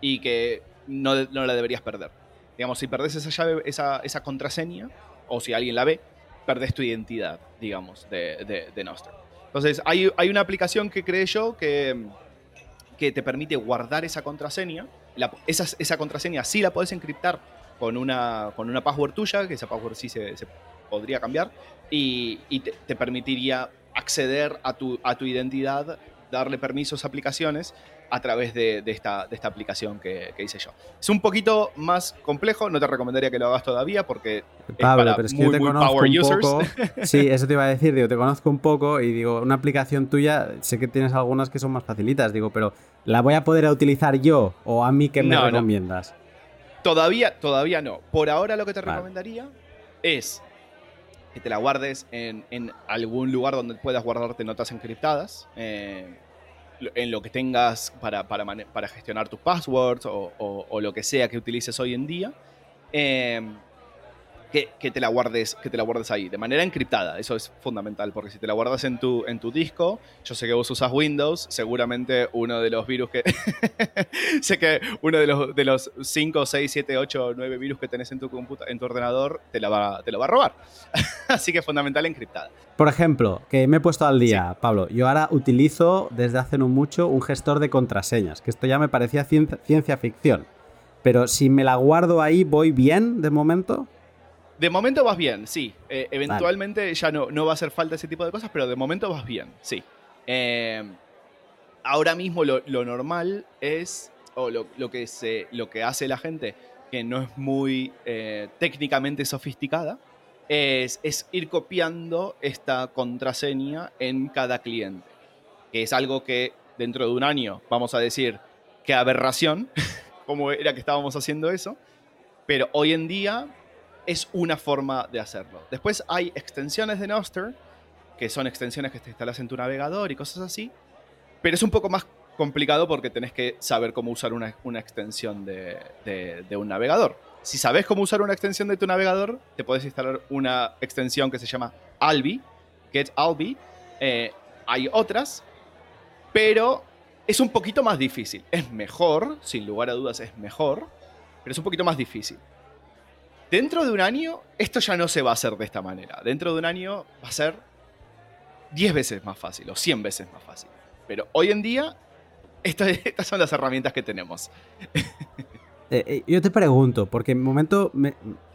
y que no, la deberías perder. Digamos, si perdés esa llave, esa, esa, contraseña, o si alguien la ve, perdés tu identidad, digamos, de, de, Nostr. Entonces, hay, hay, una aplicación que creé yo que, que te permite guardar esa contraseña. esa, esa, contraseña sí la podés encriptar con una, con una password tuya, que esa password sí se, se podría cambiar, y, te, permitiría acceder a tu, a tu identidad, darle permisos a aplicaciones a través de, esta, de esta, aplicación que, hice yo. Es un poquito más complejo, no te recomendaría que lo hagas todavía porque Pablo, pero es que yo te conozco un Poco. [LAUGHS] Sí, eso te iba a decir, digo, te conozco un poco y digo, una aplicación tuya, sé que tienes algunas que son más facilitas, digo, pero ¿la voy a poder utilizar yo o a mí que me recomiendas? Todavía, todavía no. Por ahora lo que te recomendaría es que te la guardes en, algún lugar donde puedas guardarte notas encriptadas, eh, en lo que tengas para, para, gestionar tus passwords o, lo que sea que utilices hoy en día. Eh, que, te la guardes, que te la guardes ahí, de manera encriptada. Eso es fundamental, porque si te la guardas en tu, en tu disco, yo sé que vos usas Windows, seguramente uno de los virus que... [LAUGHS] sé que uno de los, de los 5, 6, 7, 8, 9 virus que tenés en tu, en tu ordenador te, la va, te lo va a robar. [LAUGHS] Así que es fundamental encriptada. Por ejemplo, que me he puesto al día, Pablo, yo ahora utilizo desde hace no mucho un gestor de contraseñas, que esto ya me parecía ciencia ficción. Pero si me la guardo ahí, ¿voy bien de momento? De momento vas bien, sí. Eh, eventualmente ya no, no va a hacer falta ese tipo de cosas, pero de momento vas bien, sí. Eh, ahora mismo lo, normal es, o lo, que se, lo que hace la gente, que no es muy eh, técnicamente sofisticada, es, es, ir copiando esta contraseña en cada cliente. Que es algo que dentro de un año vamos a decir que aberración, [LAUGHS] como era que estábamos haciendo eso, pero hoy en día es una forma de hacerlo. Después hay extensiones de Noster, que son extensiones que te instalas en tu navegador y cosas así, pero es un poco más complicado porque tenés que saber cómo usar una, extensión de, un navegador. Si sabes cómo usar una extensión de tu navegador, te puedes instalar una extensión que se llama Albi, Get Albi. Eh, hay otras, pero es un poquito más difícil. Es mejor, sin lugar a dudas es mejor, pero es un poquito más difícil. Dentro de un año, esto ya no se va a hacer de esta manera. Dentro de un año va a ser 10 veces más fácil o 100 veces más fácil. Pero hoy en día, [LAUGHS] estas son las herramientas que tenemos. [LAUGHS] Eh, eh, yo te pregunto, porque en momento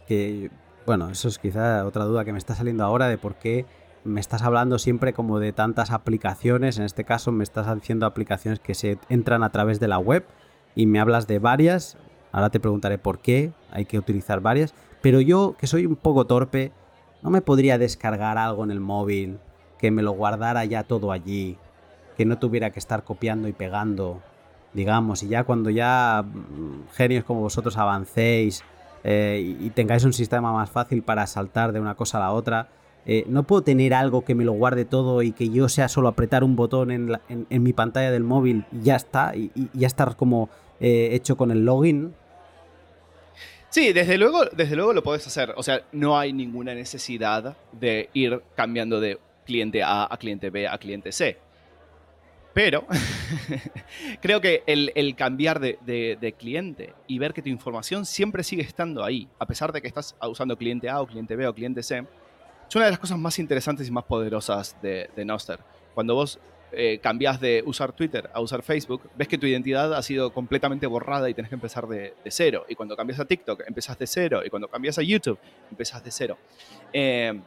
que, bueno, eso es quizá otra duda que me está saliendo ahora de por qué me estás hablando siempre como de tantas aplicaciones, en este caso me estás haciendo aplicaciones que se entran a través de la web y me hablas de varias, ahora te preguntaré por qué hay que utilizar varias, pero yo que soy un poco torpe, no me podría descargar algo en el móvil, que me lo guardara ya todo allí, que no tuviera que estar copiando y pegando, digamos, y ya cuando ya mm, genios como vosotros avancéis eh, y tengáis un sistema más fácil para saltar de una cosa a la otra, eh, no puedo tener algo que me lo guarde todo y que yo sea solo apretar un botón en, mi pantalla del móvil y ya está, y, ya estar como eh, hecho con el login. Sí, desde luego, desde luego lo puedes hacer. O sea, no hay ninguna necesidad de ir cambiando de cliente A a cliente B a cliente C. Pero [LAUGHS] creo que el, cambiar de, de, cliente y ver que tu información siempre sigue estando ahí, a pesar de que estás usando cliente A o cliente B o cliente C, es una de las cosas más interesantes y más poderosas de, de Noster. Cuando vos eh, cambias de usar Twitter a usar Facebook, ves que tu identidad ha sido completamente borrada y tenés que empezar de, cero. Y cuando cambias a TikTok, empezás de cero. Y cuando cambias a YouTube, empezás de cero. Eh,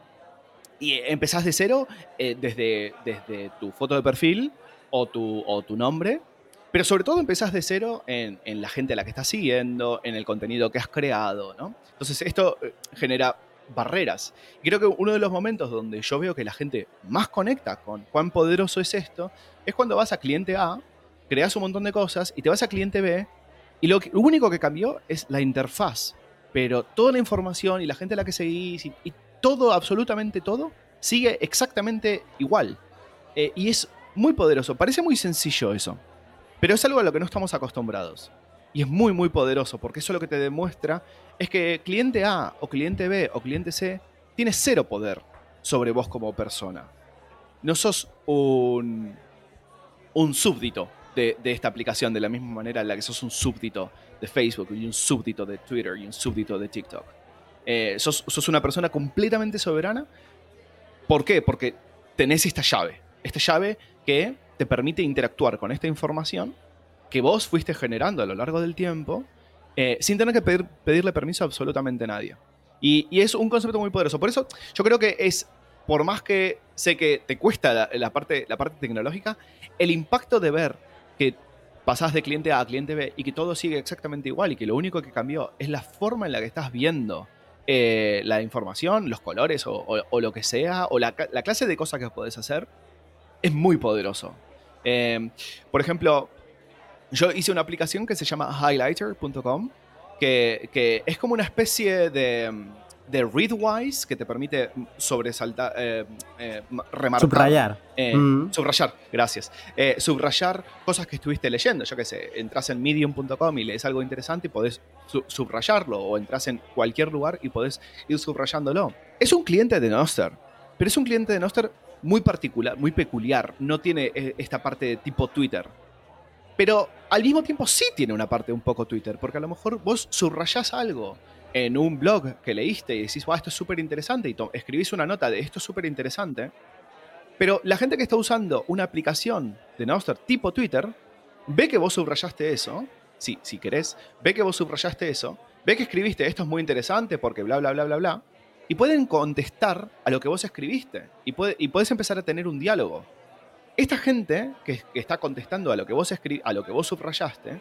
y empezás de cero eh, desde, desde tu foto de perfil o tu, o tu nombre, pero sobre todo empezás de cero en, en, la gente a la que estás siguiendo, en el contenido que has creado, ¿no? Entonces esto genera barreras. Y creo que uno de los momentos donde yo veo que la gente más conecta con cuán poderoso es esto es cuando vas a cliente A, creas un montón de cosas y te vas a cliente B y lo, único que cambió es la interfaz. Pero toda la información y la gente a la que seguís y, todo, absolutamente todo, sigue exactamente igual. Eh, y es muy poderoso. Parece muy sencillo eso. Pero es algo a lo que no estamos acostumbrados. Y es muy, muy poderoso, porque eso lo que te demuestra es que cliente A o cliente B o cliente C tiene cero poder sobre vos como persona. No sos un, un súbdito de, esta aplicación de la misma manera en la que sos un súbdito de Facebook y un súbdito de Twitter y un súbdito de TikTok. Eh, sos, sos una persona completamente soberana. ¿Por qué? Porque tenés esta llave. Esta llave que te permite interactuar con esta información que vos fuiste generando a lo largo del tiempo eh, sin tener que pedirle permiso a absolutamente nadie. Y, es un concepto muy poderoso. Por eso yo creo que es, por más que sé que te cuesta la, parte, la parte tecnológica, el impacto de ver que pasás de cliente A a cliente B y que todo sigue exactamente igual y que lo único que cambió es la forma en la que estás viendo eh, la información, los colores o, lo que sea, o la, clase de cosas que podés hacer, es muy poderoso. Eh, por ejemplo, yo hice una aplicación que se llama highlighter.com, que, que, es como una especie de, de Readwise que te permite sobresaltar, eh, eh, remarcar. Subrayar. Eh, mm. Subrayar, gracias. subrayar cosas que estuviste leyendo. Yo qué sé, entras en medium.com y lees algo interesante y podés subrayarlo. O entras en cualquier lugar y podés ir subrayándolo. Es un cliente de Noster, pero es un cliente de Noster muy particular, muy peculiar. No tiene esta parte de tipo Twitter pero al mismo tiempo sí tiene una parte un poco Twitter, porque a lo mejor vos subrayás algo en un blog que leíste y decís, wow, esto es súper interesante, y escribís una nota de esto es súper interesante, pero la gente que está usando una aplicación de Nostr tipo Twitter, ve que vos subrayaste eso, sí, si querés, ve que vos subrayaste eso, ve que escribiste esto es muy interesante porque bla, bla, bla, bla, bla, y pueden contestar a lo que vos escribiste, y, puede, y puedes empezar a tener un diálogo. Esta gente que, está contestando a lo que vos a lo que vos subrayaste,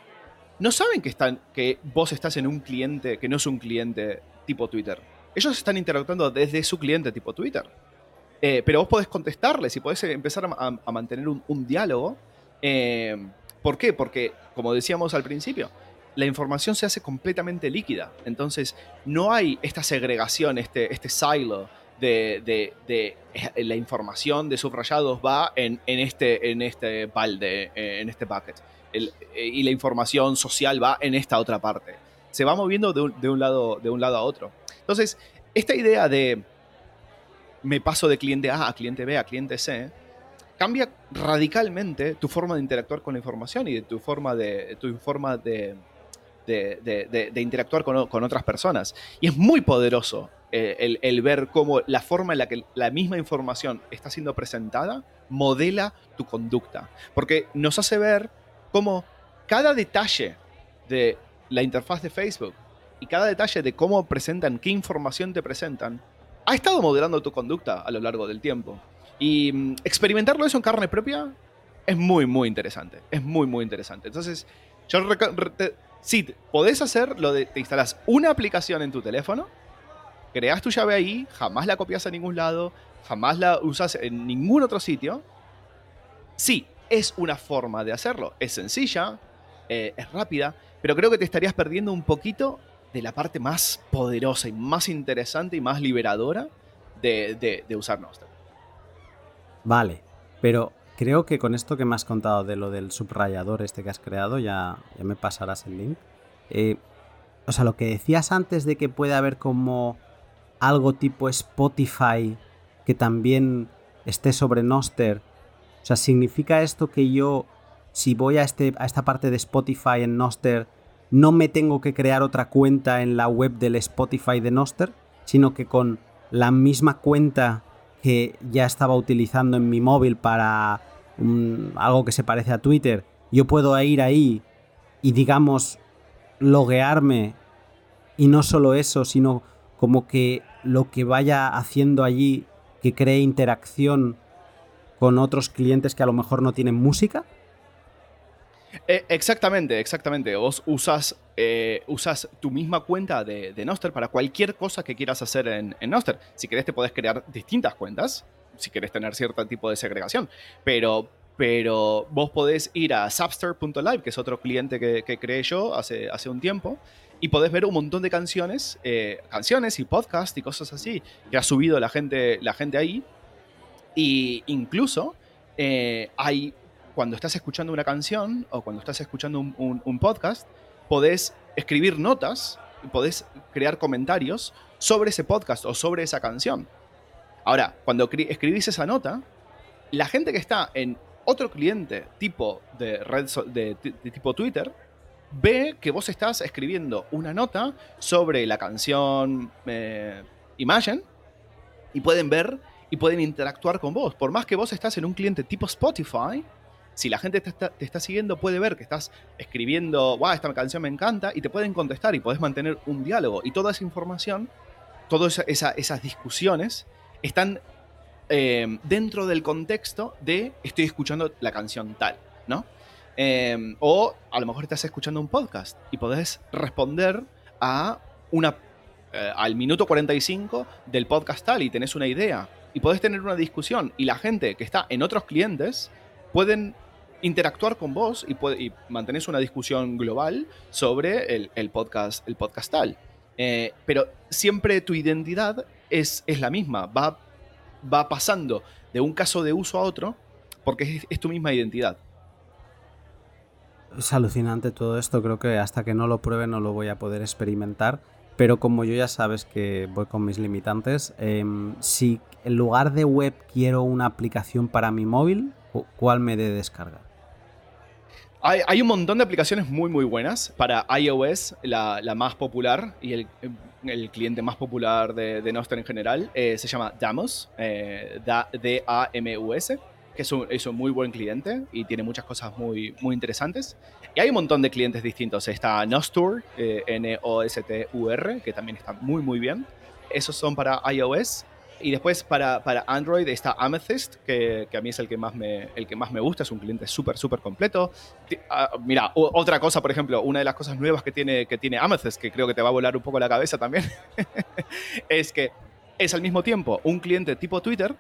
no saben que vos estás en un cliente que no es un cliente tipo Twitter. Ellos están interactuando desde su cliente tipo Twitter. Eh, pero vos podés contestarles y podés empezar a, mantener un, diálogo. Eh, ¿Por qué? Porque, como decíamos al principio, la información se hace completamente líquida. Entonces, no hay esta segregación, este, este silo de, eh, la información de subrayados va en, este, en este balde, eh, en este bucket. Eh, y la información social va en esta otra parte. Se va moviendo de un, lado, de un lado a otro. Entonces, esta idea de me paso de cliente A a cliente B a cliente C, cambia radicalmente tu forma de interactuar con la información y de tu forma de, tu forma de, de, interactuar con, otras personas. Y es muy poderoso eh, el, ver cómo la forma en la que la misma información está siendo presentada modela tu conducta. Porque nos hace ver cómo cada detalle de la interfaz de Facebook y cada detalle de cómo presentan, qué información te presentan, ha estado modelando tu conducta a lo largo del tiempo. Y mm, experimentarlo eso en carne propia es muy, muy interesante. Es muy, muy interesante. Entonces, yo Sí, podés hacer lo de, te instalas una aplicación en tu teléfono, creas tu llave ahí, jamás la copias a ningún lado, jamás la usas en ningún otro sitio. Sí, es una forma de hacerlo. Es sencilla, eh, es rápida, pero creo que te estarías perdiendo un poquito de la parte más poderosa y más interesante y más liberadora de, de usar Nostr. Vale, pero Creo que con esto que me has contado de lo del subrayador este que has creado, ya, ya me pasarás el link. Eh, o sea, lo que decías antes de que puede haber como algo tipo Spotify que también esté sobre Noster. O sea, ¿significa esto que yo, si voy a, este, a esta parte de Spotify en Noster, no me tengo que crear otra cuenta en la web del Spotify de Noster, sino que con la misma cuenta que ya estaba utilizando en mi móvil para algo que se parece a Twitter, yo puedo ir ahí y digamos loguearme y no solo eso, sino como que lo que vaya haciendo allí que cree interacción con otros clientes que a lo mejor no tienen música? Eh, exactamente, exactamente. Vos usas, eh, usas tu misma cuenta de, de, Noster para cualquier cosa que quieras hacer en, en, Noster. Si querés, te podés crear distintas cuentas, si querés tener cierto tipo de segregación. Pero, pero vos podés ir a Subster.live, que es otro cliente que, que, creé yo hace, hace un tiempo, y podés ver un montón de canciones, eh, canciones y podcasts y cosas así que ha subido la gente, la gente ahí. Y incluso hay cuando estás escuchando una canción o cuando estás escuchando un, podcast, podés escribir notas, podés crear comentarios sobre ese podcast o sobre esa canción. Ahora, cuando escribís esa nota, la gente que está en otro cliente tipo de red de, tipo Twitter ve que vos estás escribiendo una nota sobre la canción eh, Imagine y pueden ver y pueden interactuar con vos. Por más que vos estás en un cliente tipo Spotify, si la gente te está, siguiendo, puede ver que estás escribiendo, wow, esta canción me encanta, y te pueden contestar y puedes mantener un diálogo. Y toda esa información, todas esas discusiones, están eh, dentro del contexto de estoy escuchando la canción tal, ¿no? Eh, o a lo mejor estás escuchando un podcast y podés responder a una, eh, al minuto 45 del podcast tal y tenés una idea. Y podés tener una discusión y la gente que está en otros clientes pueden interactuar con vos y, y mantenés una discusión global sobre el, podcast, el podcastal. Eh, pero siempre tu identidad es, es la misma, va, va pasando de un caso de uso a otro porque es, tu misma identidad. Es alucinante todo esto, creo que hasta que no lo pruebe no lo voy a poder experimentar. Pero como yo ya sabes que voy con mis limitantes, em, si en lugar de web quiero una aplicación para mi móvil, ¿cuál me de descargar? Hay, un montón de aplicaciones muy, muy buenas. Para iOS, la, más popular y el, cliente más popular de, de en general eh, se llama Damos, eh, D-A-M-U-S, que es un, muy buen cliente y tiene muchas cosas muy, muy interesantes. Y hay un montón de clientes distintos. Está Nostur, eh, N-O-S-T-U-R, que también está muy, muy bien. Esos son para iOS. Y después para, para Android está Amethyst, que, que, a mí es el que más me, el que más me gusta, es un cliente súper, súper completo. Ah, mira, otra cosa, por ejemplo, una de las cosas nuevas que tiene, que tiene Amethyst, que creo que te va a volar un poco la cabeza también, [LAUGHS] es que es al mismo tiempo un cliente tipo Twitter,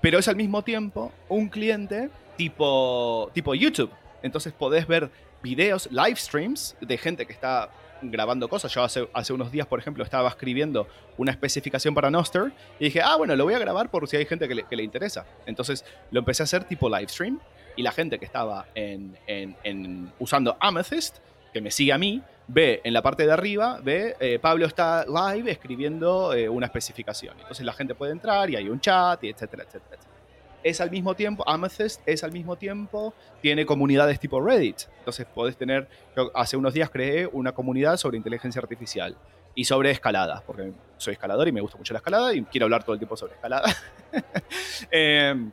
pero es al mismo tiempo un cliente tipo, tipo YouTube. Entonces podés ver videos, live streams de gente que está grabando cosas. Yo hace, hace unos días, por ejemplo, estaba escribiendo una especificación para Noster y dije, ah, bueno, lo voy a grabar por si hay gente que le, que le interesa. Entonces lo empecé a hacer tipo live stream y la gente que estaba en, en, usando Amethyst, que me sigue a mí, ve en la parte de arriba, ve, eh, Pablo está live escribiendo eh, una especificación. Entonces la gente puede entrar y hay un chat y etcétera, etcétera, etcétera. es al mismo tiempo, Amethyst es al mismo tiempo, tiene comunidades tipo Reddit. Entonces podés tener, yo hace unos días creé una comunidad sobre inteligencia artificial y sobre escalada, porque soy escalador y me gusta mucho la escalada y quiero hablar todo el tiempo sobre escalada. [LAUGHS] Em,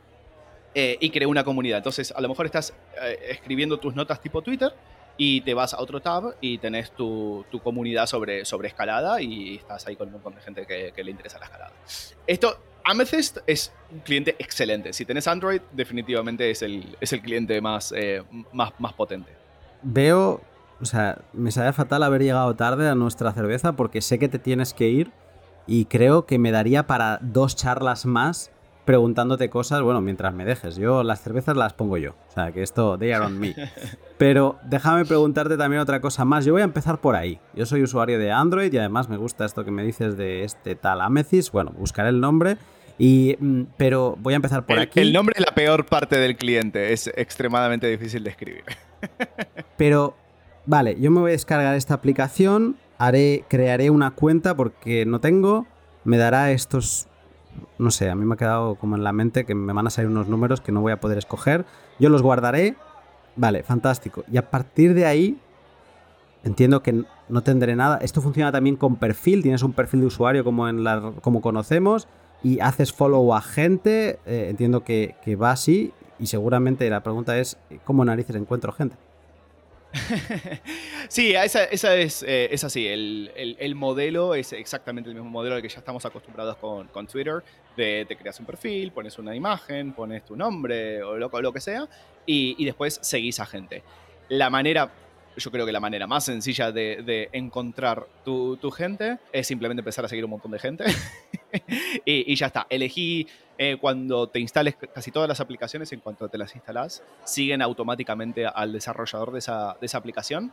eh, y creé una comunidad. Entonces, a lo mejor estás eh, escribiendo tus notas tipo Twitter y te vas a otro tab y tenés tu, tu, comunidad sobre, sobre escalada y estás ahí con un montón de gente que, que le interesa la escalada. Esto, Amethyst es un cliente excelente. Si tenés Android, definitivamente es el, es el cliente más, eh, más, más potente. Veo o sea, me sabe fatal haber llegado tarde a nuestra cerveza porque sé que te tienes que ir y creo que me daría para dos charlas más preguntándote cosas, bueno, mientras me dejes. Yo las cervezas las pongo yo. O sea, que esto, they are on me. [LAUGHS] Pero déjame preguntarte también otra cosa más. Yo voy a empezar por ahí. Yo soy usuario de Android y además me gusta esto que me dices de este tal Amethyst. Bueno, buscaré el nombre. Y, mm, pero voy a empezar por aquí. El nombre es la peor parte del cliente. Es extremadamente difícil de escribir. [LAUGHS] Pero Vale, yo me voy a descargar esta aplicación, haré, crearé una cuenta porque no tengo, me dará estos, no sé, a mí me ha quedado como en la mente que me van a salir unos números que no voy a poder escoger, yo los guardaré, vale, fantástico, y a partir de ahí entiendo que no tendré nada, esto funciona también con perfil, tienes un perfil de usuario como, en la, como conocemos y haces follow a gente, eh, entiendo que, que va así. Y seguramente la pregunta es, ¿cómo narices encuentro gente? [LAUGHS] sí, esa, es, eh, así. El, modelo es exactamente el mismo modelo al que ya estamos acostumbrados con, Twitter. De, te creas un perfil, pones una imagen, pones tu nombre o lo, lo que sea, y, después seguís a gente. La manera, yo creo que la manera más sencilla de, encontrar tu, gente es simplemente empezar a seguir un montón de gente. [LAUGHS] y, ya está. Elegí eh, cuando te instales casi todas las aplicaciones, en cuanto te las instalas, siguen automáticamente al desarrollador de esa, aplicación.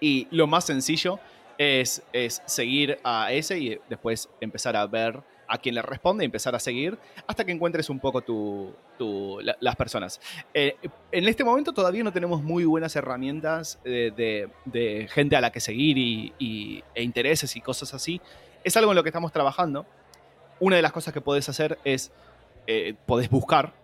Y lo más sencillo es, es, seguir a ese y después empezar a ver a quién le responde y empezar a seguir hasta que encuentres un poco tu, las personas. Eh, en este momento todavía no tenemos muy buenas herramientas de, gente a la que seguir y, e intereses y cosas así. Es algo en lo que estamos trabajando una de las cosas que podés hacer es, eh, podés buscar.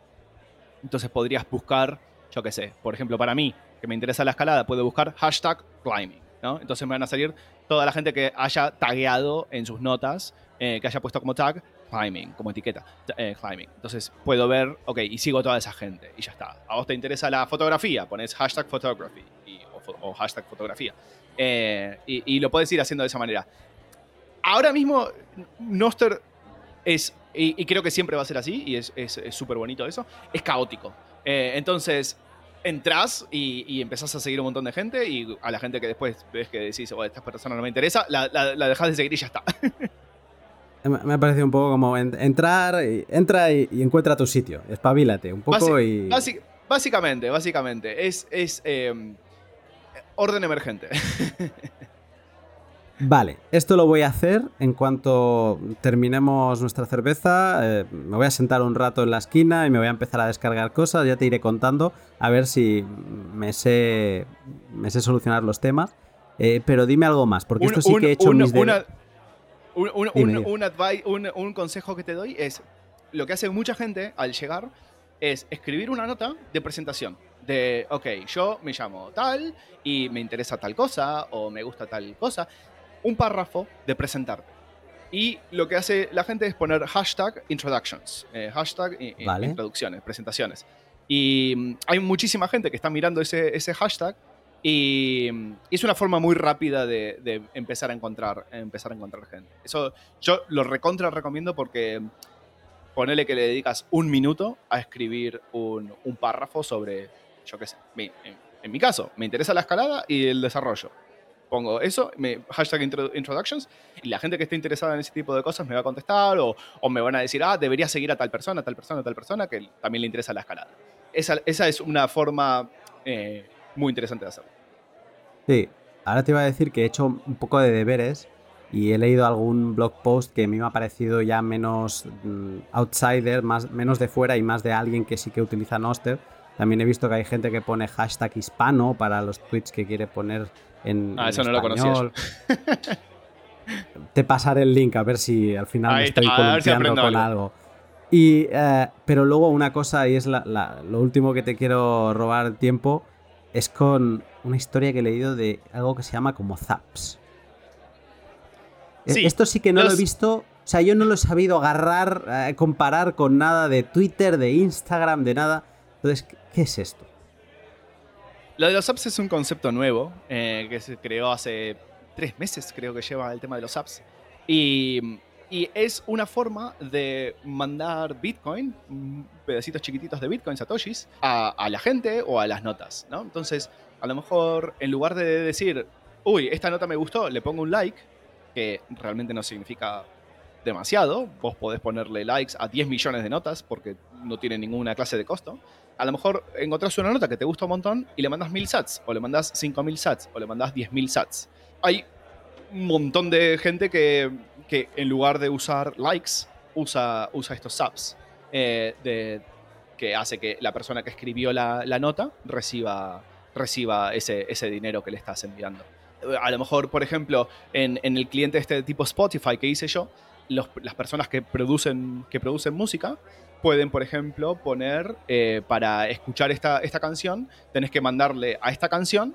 Entonces podrías buscar, yo qué sé, por ejemplo, para mí, que me interesa la escalada, puedo buscar hashtag climbing. ¿No? Entonces me van a salir toda la gente que haya tagueado en sus notas, eh, que haya puesto como tag climbing, como etiqueta, eh, climbing. Entonces puedo ver, ok, y sigo toda esa gente y ya está. A vos te interesa la fotografía, pones hashtag photography o, hashtag fotografía. y, lo puedes ir haciendo de esa manera. Ahora mismo, Noster es, y, creo que siempre va a ser así, y es súper bonito eso, es caótico. Eh, entonces, entras y, y, empezás a seguir un montón de gente y a la gente que después ves que decís, oh, esta persona no me interesa, la, la, dejas de seguir y ya está. [LAUGHS] me ha parecido un poco como entrar, y, entra y, encuentra tu sitio, espabilate un poco y... básicamente, básicamente, es, es em, orden emergente. [LAUGHS] Vale, esto lo voy a hacer en cuanto terminemos nuestra cerveza. Eh, me voy a sentar un rato en la esquina y me voy a empezar a descargar cosas. Ya te iré contando a ver si me sé, me sé solucionar los temas. Eh, pero dime algo más, porque esto sí que he hecho un, mis una, un, consejo que te doy es lo que hace mucha gente al llegar es escribir una nota de presentación. De, ok, yo me llamo tal y me interesa tal cosa o me gusta tal cosa un párrafo de presentarte. Y lo que hace la gente es poner hashtag introductions, eh, hashtag introducciones, presentaciones. Y mm, hay muchísima gente que está mirando ese, ese hashtag y, mm, es una forma muy rápida de, empezar, a encontrar, empezar a encontrar gente. Eso yo lo recontra recomiendo porque ponele que le dedicas un minuto a escribir un, un párrafo sobre, yo qué sé, en mi caso, me interesa la escalada y el desarrollo pongo eso, me, hashtag introductions, y la gente que esté interesada en ese tipo de cosas me va a contestar o, me van a decir, ah, debería seguir a tal persona, tal persona, tal persona, que también le interesa la escalada. Esa, esa es una forma eh, muy interesante de hacerlo. Sí, ahora te iba a decir que he hecho un poco de deberes y he leído algún blog post que a mí me ha parecido ya menos mm, outsider, más, menos de fuera y más de alguien que sí que utiliza Noster. También he visto que hay gente que pone hashtag hispano para los tweets que quiere poner en, ah, eso no lo conocía. [LAUGHS] Te pasaré el link a ver si al final me estoy columpiando con algo. Y, eh, pero luego una cosa, y es lo último que te quiero robar tiempo, es con una historia que he leído de algo que se llama como Zaps. E, esto sí que no lo he visto, o sea, yo no lo he sabido agarrar, eh, comparar con nada de Twitter, de Instagram, de nada. Entonces, ¿qué es esto? Lo de los apps es un concepto nuevo eh, que se creó hace tres meses, creo que lleva el tema de los apps. Y, es una forma de mandar Bitcoin, pedacitos chiquititos de Bitcoin, satoshis, a, a la gente o a las notas, ¿no? Entonces, a lo mejor, en lugar de decir, uy, esta nota me gustó, le pongo un like, que realmente no significa demasiado. Vos podés ponerle likes a 10 millones de notas porque no tiene ninguna clase de costo. A lo mejor encontrás una nota que te gusta un montón y le mandas 1000 sats, o le mandas 5000 sats, o le mandas 10.000 sats. Hay un montón de gente que, que en lugar de usar likes, usa, usa estos subs. Eh, que hace que la persona que escribió la, la nota reciba, reciba ese, ese dinero que le estás enviando a lo mejor, por ejemplo, en, el cliente este tipo Spotify que hice yo, las personas que producen, que producen música pueden, por ejemplo, poner eh, para escuchar esta, esta canción, tenés que mandarle a esta canción,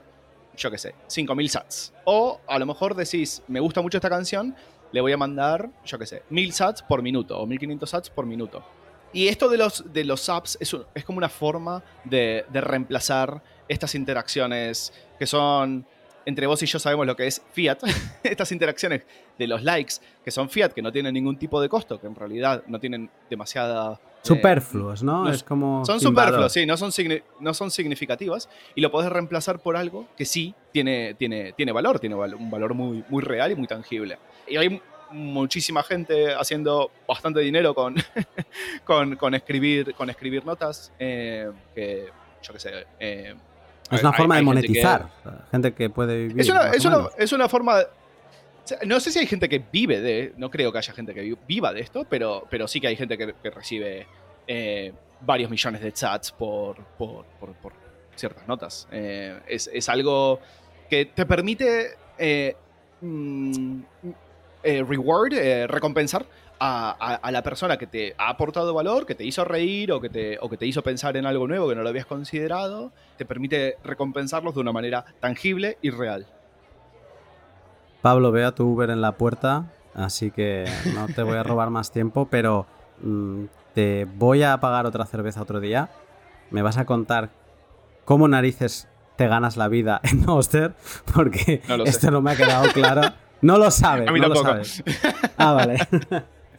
yo qué sé, 5.000 sats. O a lo mejor decís, me gusta mucho esta canción, le voy a mandar, yo qué sé, 1.000 sats por minuto o 1.500 sats por minuto. Y esto de los, de los apps es, es como una forma de, de reemplazar estas interacciones que son entre vos y yo sabemos lo que es fiat, [LAUGHS] estas interacciones de los likes, que son fiat, que no tienen ningún tipo de costo, que en realidad no tienen demasiada... Eh, Superfluos, ¿no? Es como... Son superfluos, sí, no son, no son significativas y lo podés reemplazar por algo que sí tiene, tiene, tiene valor, tiene un valor muy, muy real y muy tangible. Y hay muchísima gente haciendo bastante dinero con, [LAUGHS] con, escribir, con escribir notas, eh, que yo qué sé, eh, es una forma de monetizar. Gente que, puede vivir. Es una, es una, forma. No sé si hay gente que vive de. No creo que haya gente que viva de esto, pero, pero sí que hay gente que, recibe eh, varios millones de chats por, por, ciertas notas. Eh, es, algo que te permite eh, mm, reward, recompensar a, la persona que te ha aportado valor, que te hizo reír o que te, o que te hizo pensar en algo nuevo que no lo habías considerado, te permite recompensarlos de una manera tangible y real. Pablo, veo a tu Uber en la puerta, así que no te voy a [LAUGHS] robar más tiempo, pero mm, te voy a pagar otra cerveza otro día. Me vas a contar cómo narices te ganas la vida [LAUGHS] en Noster, porque esto no me ha quedado claro. No lo [LAUGHS] sabes. no lo sabes. Ah, vale.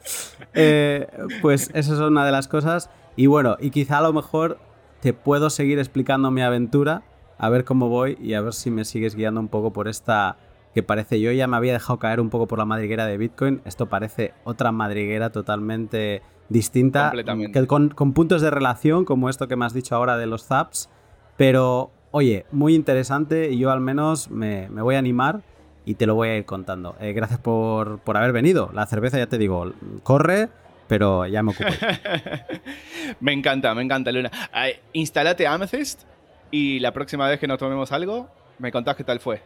[LAUGHS] Eh, pues esa es una de las cosas. Y bueno, y quizá a lo mejor te puedo seguir explicando mi aventura, a ver cómo voy y a ver si me sigues guiando un poco por esta que parece yo ya me había dejado caer un poco por la madriguera de Bitcoin. Esto parece otra madriguera totalmente distinta, que con, puntos de relación, como esto que me has dicho ahora de los zaps. Pero, oye, muy interesante y yo al menos me voy a animar y te lo voy a ir contando. Eh, gracias por, haber venido. La cerveza, ya te digo, corre, pero ya me ocupo. [LAUGHS] me encanta, me encanta, Luna. Instálate Amethyst y la próxima vez que nos tomemos algo, me contás qué tal fue.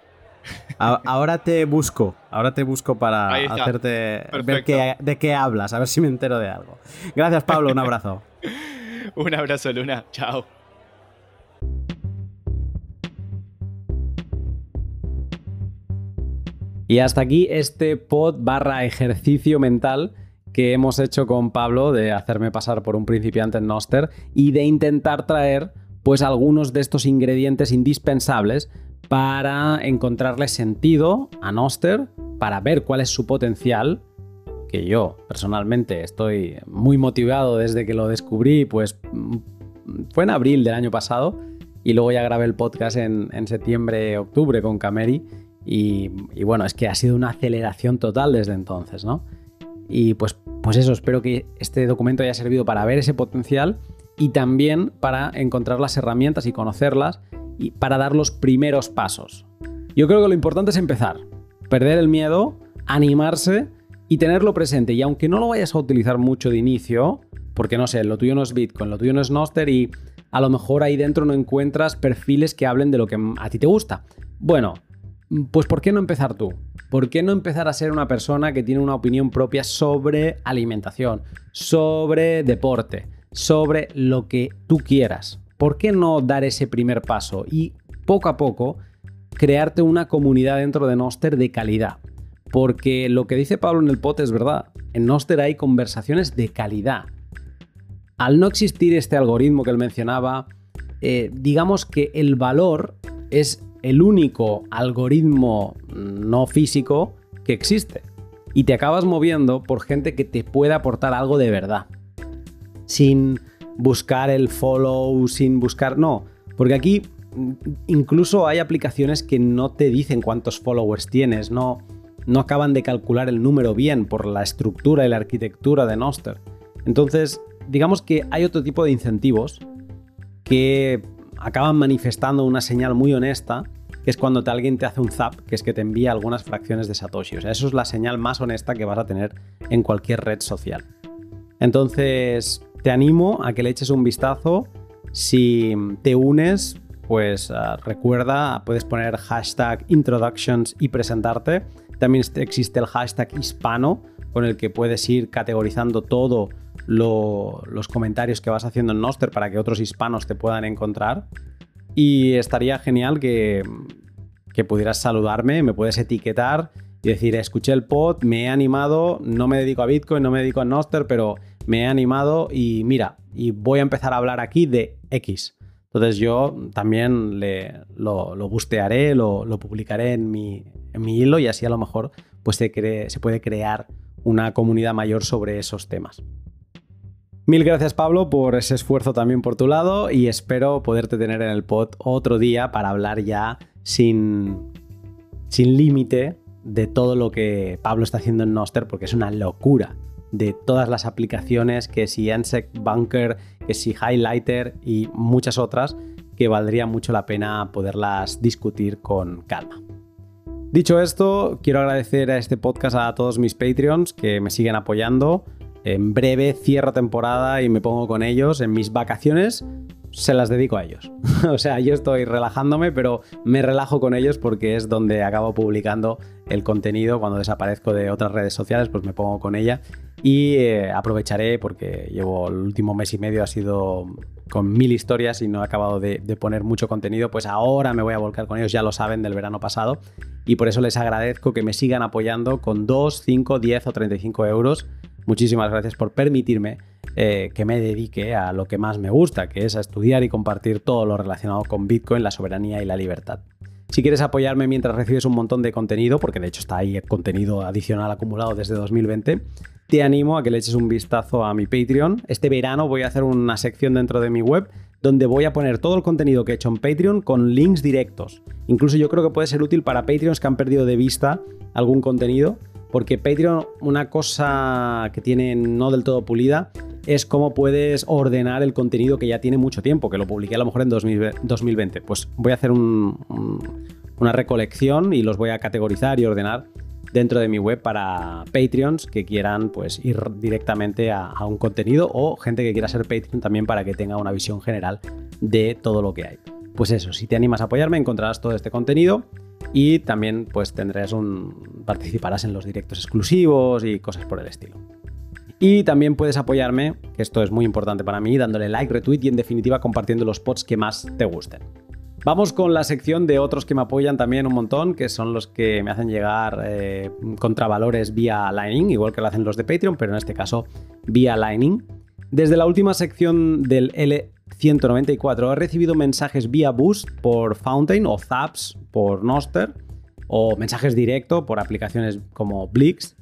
ahora te busco, ahora te busco para hacerte ver de qué hablas, a ver si me entero de algo. Gracias, Pablo, un abrazo. [LAUGHS] un abrazo, Luna. Chao. Y hasta aquí este pod barra ejercicio mental que hemos hecho con Pablo de hacerme pasar por un principiante en Noster y de intentar traer pues algunos de estos ingredientes indispensables para encontrarle sentido a Noster, para ver cuál es su potencial, que yo personalmente estoy muy motivado desde que lo descubrí, pues fue en abril del año pasado y luego ya grabé el podcast en, en septiembre, octubre con Cameri y, bueno, es que ha sido una aceleración total desde entonces, ¿no? Y pues, pues eso, espero que este documento haya servido para ver ese potencial y también para encontrar las herramientas y conocerlas y para dar los primeros pasos. Yo creo que lo importante es empezar, perder el miedo, animarse y tenerlo presente. Y aunque no lo vayas a utilizar mucho de inicio, porque no sé, lo tuyo no es Bitcoin, lo tuyo no es Noster y a lo mejor ahí dentro no encuentras perfiles que hablen de lo que a ti te gusta. Bueno, pues ¿por qué no empezar tú? ¿Por qué no empezar a ser una persona que tiene una opinión propia sobre alimentación, sobre deporte, sobre lo que tú quieras? ¿Por qué no dar ese primer paso y poco a poco crearte una comunidad dentro de Noster de calidad? Porque lo que dice Pablo en el pot es verdad. En Noster hay conversaciones de calidad. Al no existir este algoritmo que él mencionaba, eh, digamos que el valor es el único algoritmo no físico que existe. Y te acabas moviendo por gente que te puede aportar algo de verdad. Sin buscar el follow, sin buscar... No, porque aquí incluso hay aplicaciones que no te dicen cuántos followers tienes, no, no acaban de calcular el número bien por la estructura y la arquitectura de Noster. Entonces, digamos que hay otro tipo de incentivos que acaban manifestando una señal muy honesta, que es cuando alguien te hace un zap, que es que te envía algunas fracciones de Satoshi. O sea, eso es la señal más honesta que vas a tener en cualquier red social. Entonces, te animo a que le eches un vistazo. Si te unes, pues ah, recuerda, puedes poner hashtag introductions y presentarte. También existe el hashtag hispano, con el que puedes ir categorizando todo los comentarios que vas haciendo en Noster para que otros hispanos te puedan encontrar. Y estaría genial que, que pudieras saludarme, me puedes etiquetar y decir, escuché el pod, me he animado, no me dedico a Bitcoin, no me dedico a Noster, pero me he animado y mira, y voy a empezar a hablar aquí de X. Entonces yo también le, lo, lo bustearé, lo, publicaré en mi, en mi, hilo y así a lo mejor pues se, se puede crear una comunidad mayor sobre esos temas. Mil gracias Pablo por ese esfuerzo también por tu lado y espero poderte tener en el pod otro día para hablar ya sin, sin límite de todo lo que Pablo está haciendo en Noster porque es una locura de todas las aplicaciones que si Ensec Bunker, que si Highlighter y muchas otras que valdría mucho la pena poderlas discutir con calma. Dicho esto, quiero agradecer a este podcast a todos mis Patreons que me siguen apoyando. En breve cierro temporada y me pongo con ellos. En mis vacaciones se las dedico a ellos. [LAUGHS] o sea, yo estoy relajándome, pero me relajo con ellos porque es donde acabo publicando el contenido. Cuando desaparezco de otras redes sociales, pues me pongo con ella. Y eh, aprovecharé porque llevo el último mes y medio ha sido con mil historias y no he acabado de, poner mucho contenido, pues ahora me voy a volcar con ellos, ya lo saben del verano pasado, y por eso les agradezco que me sigan apoyando con 2, 5, 10 o 35 euros muchísimas gracias por permitirme eh, que me dedique a lo que más me gusta, que es a estudiar y compartir todo lo relacionado con Bitcoin, la soberanía y la libertad. Si quieres apoyarme mientras recibes un montón de contenido, porque de hecho está ahí el contenido adicional acumulado desde 2020, te animo a que le eches un vistazo a mi Patreon. Este verano voy a hacer una sección dentro de mi web donde voy a poner todo el contenido que he hecho en Patreon con links directos. Incluso yo creo que puede ser útil para Patreons que han perdido de vista algún contenido porque Patreon, una cosa que tiene no del todo pulida, es cómo puedes ordenar el contenido que ya tiene mucho tiempo, que lo publiqué a lo mejor en 2020. Pues voy a hacer una recolección y los voy a categorizar y ordenar dentro de mi web para Patreons que quieran pues ir directamente a, un contenido o gente que quiera ser Patreon también para que tenga una visión general de todo lo que hay. Pues eso, si te animas a apoyarme encontrarás todo este contenido y también pues tendrás un participarás en los directos exclusivos y cosas por el estilo. Y también puedes apoyarme, que esto es muy importante para mí, dándole like, retweet y en definitiva compartiendo los pods que más te gusten. Vamos con la sección de otros que me apoyan también un montón, que son los que me hacen llegar eh, contravalores vía Lightning, igual que lo hacen los de Patreon, pero en este caso vía Lightning. Desde la última sección del L 194. He recibido mensajes vía Boost por Fountain o Zaps por Noster o mensajes directo por aplicaciones como Blix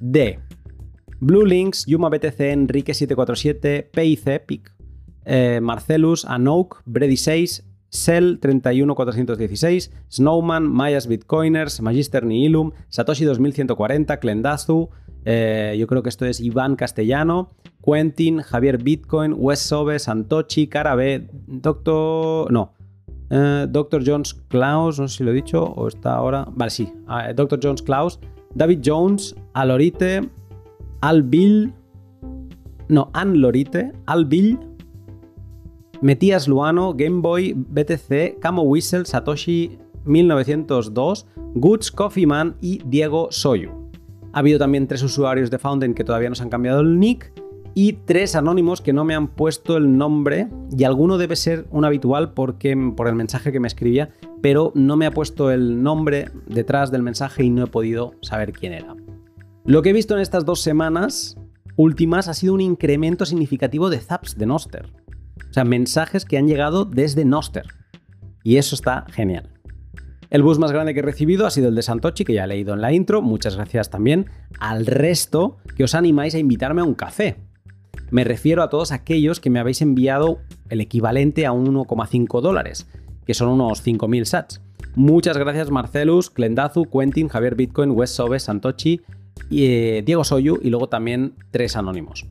de Blue Links, Yuma BTC, Enrique747, PIC, PIC, eh, Marcelus, Anouk, Brady 6, Cell 31416, Snowman, Mayas Bitcoiners, Magister Nihilum, Satoshi 2140, Klendazu, eh, yo creo que esto es Iván Castellano, Quentin, Javier Bitcoin, Wes Sobe, Santochi, Carabe, Doctor. No. Eh, Doctor Jones Klaus, no sé si lo he dicho o está ahora. Vale, sí. Ah, Doctor Jones Klaus, David Jones, Alorite, Albil. No, An Lorite, Albil, Metías Luano, Game Boy, BTC, Camo Whistle, Satoshi 1902, Goods Coffee Man y Diego Soyu. Ha habido también tres usuarios de Fountain que todavía nos han cambiado el nick y tres anónimos que no me han puesto el nombre y alguno debe ser un habitual porque, por el mensaje que me escribía, pero no me ha puesto el nombre detrás del mensaje y no he podido saber quién era. Lo que he visto en estas dos semanas últimas ha sido un incremento significativo de zaps de Noster. O sea, mensajes que han llegado desde Noster. Y eso está genial. El bus más grande que he recibido ha sido el de Santochi, que ya he leído en la intro. Muchas gracias también al resto que os animáis a invitarme a un café. Me refiero a todos aquellos que me habéis enviado el equivalente a 1,5 dólares, que son unos 5.000 sats. Muchas gracias Marcelus, Clendazu, Quentin, Javier Bitcoin, Wes Sobe, Santochi, eh, Diego Soyu y luego también tres anónimos.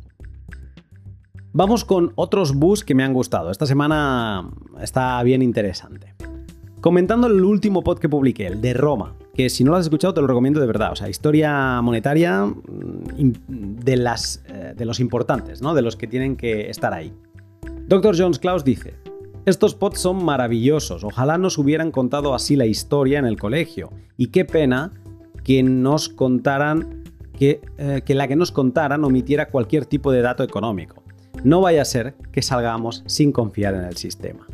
Vamos con otros bus que me han gustado. Esta semana está bien interesante. Comentando el último pod que publiqué, el de Roma, que si no lo has escuchado te lo recomiendo de verdad. O sea, historia monetaria mm, de, las, eh, de los importantes, ¿no? De los que tienen que estar ahí. Dr. Jones Klaus dice, estos pods son maravillosos, ojalá nos hubieran contado así la historia en el colegio. Y qué pena que nos contaran, que, eh, que la que nos contaran omitiera cualquier tipo de dato económico. No vaya a ser que salgamos sin confiar en el sistema.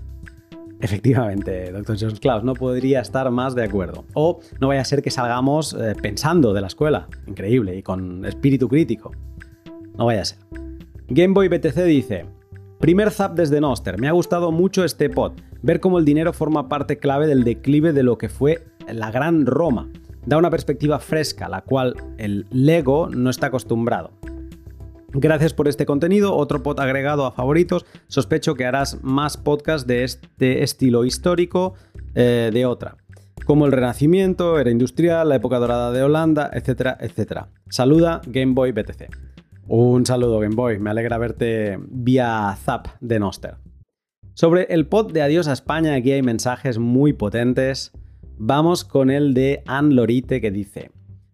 Efectivamente, Dr. Jones Klaus, no podría estar más de acuerdo. O no vaya a ser que salgamos eh, pensando de la escuela, increíble, y con espíritu crítico. No vaya a ser. Gameboy BTC dice, primer zap desde Noster, me ha gustado mucho este pod, ver cómo el dinero forma parte clave del declive de lo que fue la gran Roma. Da una perspectiva fresca, la cual el Lego no está acostumbrado. Gracias por este contenido, otro pod agregado a favoritos. Sospecho que harás más podcasts de este estilo histórico eh, de otra, como el Renacimiento, era industrial, la época dorada de Holanda, etcétera, etcétera. Saluda Gameboy BTC. Un saludo Gameboy, me alegra verte vía Zap de Noster. Sobre el pod de Adiós a España, aquí hay mensajes muy potentes. Vamos con el de Anne Lorite que dice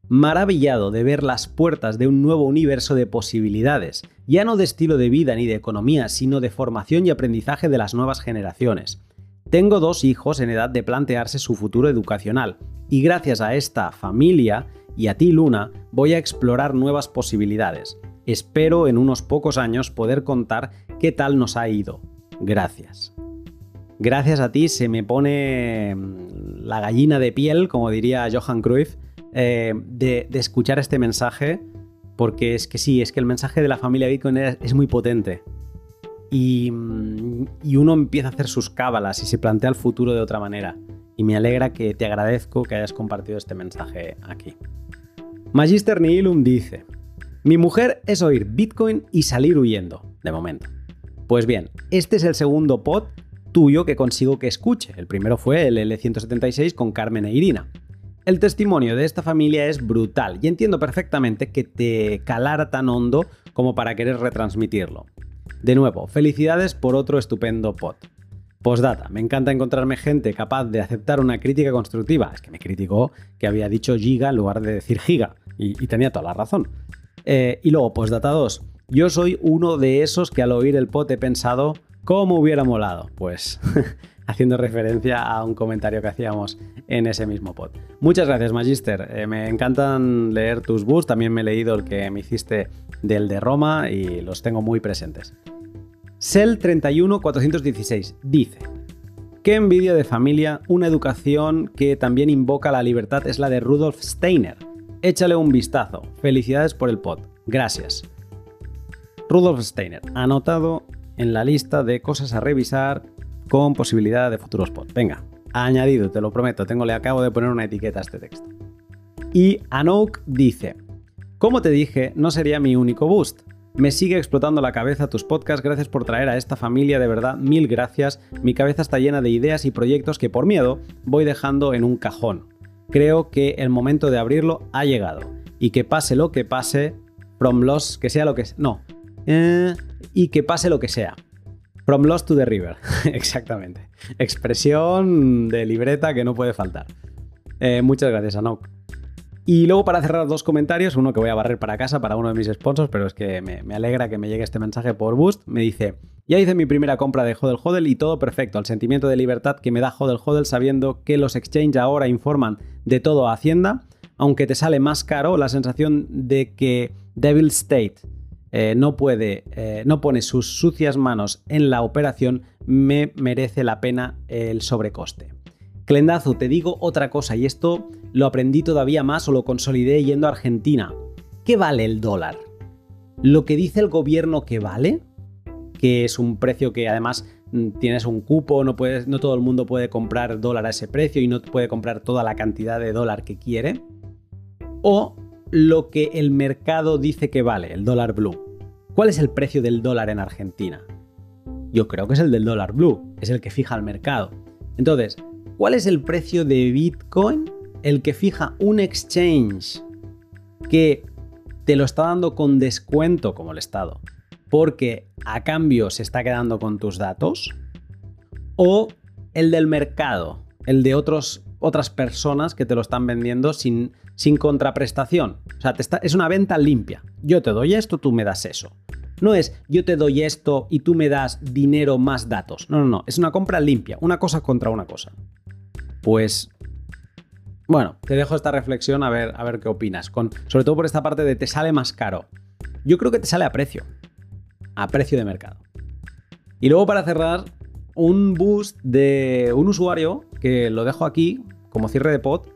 maravillado de ver las puertas de un nuevo universo de posibilidades, ya no de estilo de vida ni de economía, sino de formación y aprendizaje de las nuevas generaciones. Tengo dos hijos en edad de plantearse su futuro educacional, y gracias a esta familia y a ti Luna voy a explorar nuevas posibilidades. Espero en unos pocos años poder contar qué tal nos ha ido. Gracias. Gracias a ti se me pone mm, la gallina de piel, como diría Johan Cruyff, eh, de, escuchar este mensaje, porque es que sí, es que el mensaje de la familia Bitcoin es, muy potente. Y, y, uno empieza a hacer sus cábalas y se plantea el futuro de otra manera. Y me alegra que te agradezco que hayas compartido este mensaje aquí. Magister Nihilum dice, mi mujer es oír Bitcoin y salir huyendo, de momento. Pues bien, este es el segundo pod tuyo que consigo que escuche. El primero fue el L176 con Carmen e Irina. El testimonio de esta familia es brutal y entiendo perfectamente que te calara tan hondo como para querer retransmitirlo. De nuevo, felicidades por otro estupendo pod. Postdata, me encanta encontrarme gente capaz de aceptar una crítica constructiva. Es que me criticó que había dicho giga en lugar de decir giga, y, tenía toda la razón. Eh, y luego, postdata 2, yo soy uno de esos que al oír el pod he pensado, ¿cómo hubiera molado? Pues haciendo referencia a un comentario que hacíamos en ese mismo pod. Muchas gracias, Magister. Eh, me encantan leer tus books. También me he leído el que me hiciste del de Roma y los tengo muy presentes. Cell 31416 dice: Qué envidia de familia, una educación que también invoca la libertad es la de Rudolf Steiner. Échale un vistazo. Felicidades por el pod. Gracias. Rudolf Steiner, anotado en la lista de cosas a revisar con posibilidad de futuros pods. Venga, añadido, te lo prometo, tengo, le acabo de poner una etiqueta a este texto. Y Anouk dice, como te dije, no sería mi único boost. Me sigue explotando la cabeza tus podcasts, gracias por traer a esta familia, de verdad, mil gracias. Mi cabeza está llena de ideas y proyectos que por miedo voy dejando en un cajón. Creo que el momento de abrirlo ha llegado. Y que pase lo que pase, from loss, que sea lo que... No. Eh, y que pase lo que sea. From Lost to the River, [LAUGHS] exactamente. Expresión de libreta que no puede faltar. Eh, muchas gracias, Anok. Y luego para cerrar dos comentarios, uno que voy a barrer para casa para uno de mis sponsors, pero es que me, alegra que me llegue este mensaje por Boost. Me dice, ya hice mi primera compra de Hodel Hodel y todo perfecto. El sentimiento de libertad que me da Hodel Hodel sabiendo que los exchange ahora informan de todo a Hacienda, aunque te sale más caro, la sensación de que Devil State eh, no puede, eh, no pone sus sucias manos en la operación, me merece la pena el sobrecoste. Clendazo, te digo otra cosa y esto lo aprendí todavía más o lo consolidé yendo a Argentina. ¿Qué vale el dólar? ¿Lo que dice el gobierno que vale? Que es un precio que además mm, tienes un cupo, no, puedes, no todo el mundo puede comprar dólar a ese precio y no puede comprar toda la cantidad de dólar que quiere. O lo que el mercado dice que vale, el dólar blue. ¿Cuál es el precio del dólar en Argentina? Yo creo que es el del dólar blue, es el que fija el mercado. Entonces, ¿Cuál es el precio de Bitcoin? El que fija un exchange que te lo está dando con descuento como el Estado, porque a cambio se está quedando con tus datos, o el del mercado, el de otros, otras personas que te lo están vendiendo sin, sin contraprestación. O sea, es una venta limpia. Yo te doy esto, tú me das eso. No es yo te doy esto y tú me das dinero más datos. No, no, no. Es una compra limpia, una cosa contra una cosa. Pues bueno, te dejo esta reflexión a ver, a ver qué opinas. Con, sobre todo por esta parte de te sale más caro. Yo creo que te sale a precio. A precio de mercado. Y luego para cerrar, un boost de un usuario que lo dejo aquí como cierre de pod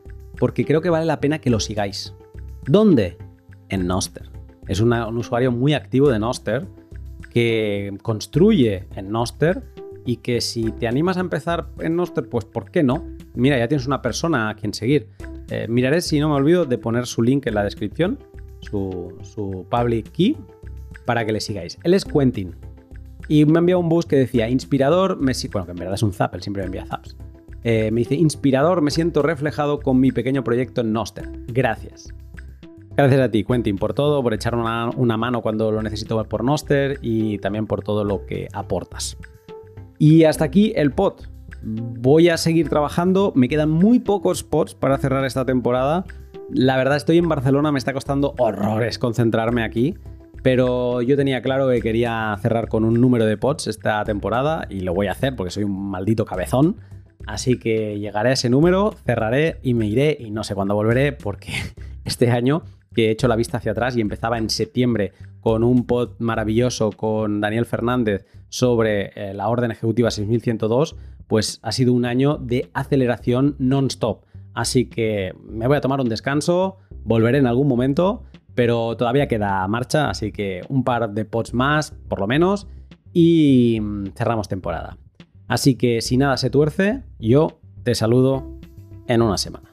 porque creo que vale la pena que lo sigáis. ¿Dónde? En Noster. Es un usuario muy activo de Noster que construye en Noster y que si te animas a empezar en Noster, pues ¿por qué no? Mira, ya tienes una persona a quien seguir. Eh, miraré si no me olvido de poner su link en la descripción, su, public key, para que le sigáis. Él es Quentin. Y me enviado un bus que decía, inspirador, me bueno, que en verdad es un zap, él siempre me envía zaps. Eh, me dice, inspirador, me siento reflejado con mi pequeño proyecto en Noster. Gracias. Gracias a ti, Quentin, por todo, por echar una, mano cuando lo necesito por Noster y también por todo lo que aportas. Y hasta aquí el pod. Voy a seguir trabajando, me quedan muy pocos pods para cerrar esta temporada. La verdad estoy en Barcelona, me está costando horrores concentrarme aquí, pero yo tenía claro que quería cerrar con un número de pods esta temporada y lo voy a hacer porque soy un maldito cabezón. Así que llegaré a ese número, cerraré y me iré y no sé cuándo volveré porque [LAUGHS] este año que he hecho la vista hacia atrás y empezaba en septiembre con un pod maravilloso con Daniel Fernández sobre eh, la orden ejecutiva 6102, pues ha sido un año de aceleración non-stop. Así que me voy a tomar un descanso, volveré en algún momento, pero todavía queda marcha, así que un par de pods más, por lo menos, y mm, cerramos temporada. Así que si nada se tuerce, yo te saludo en una semana.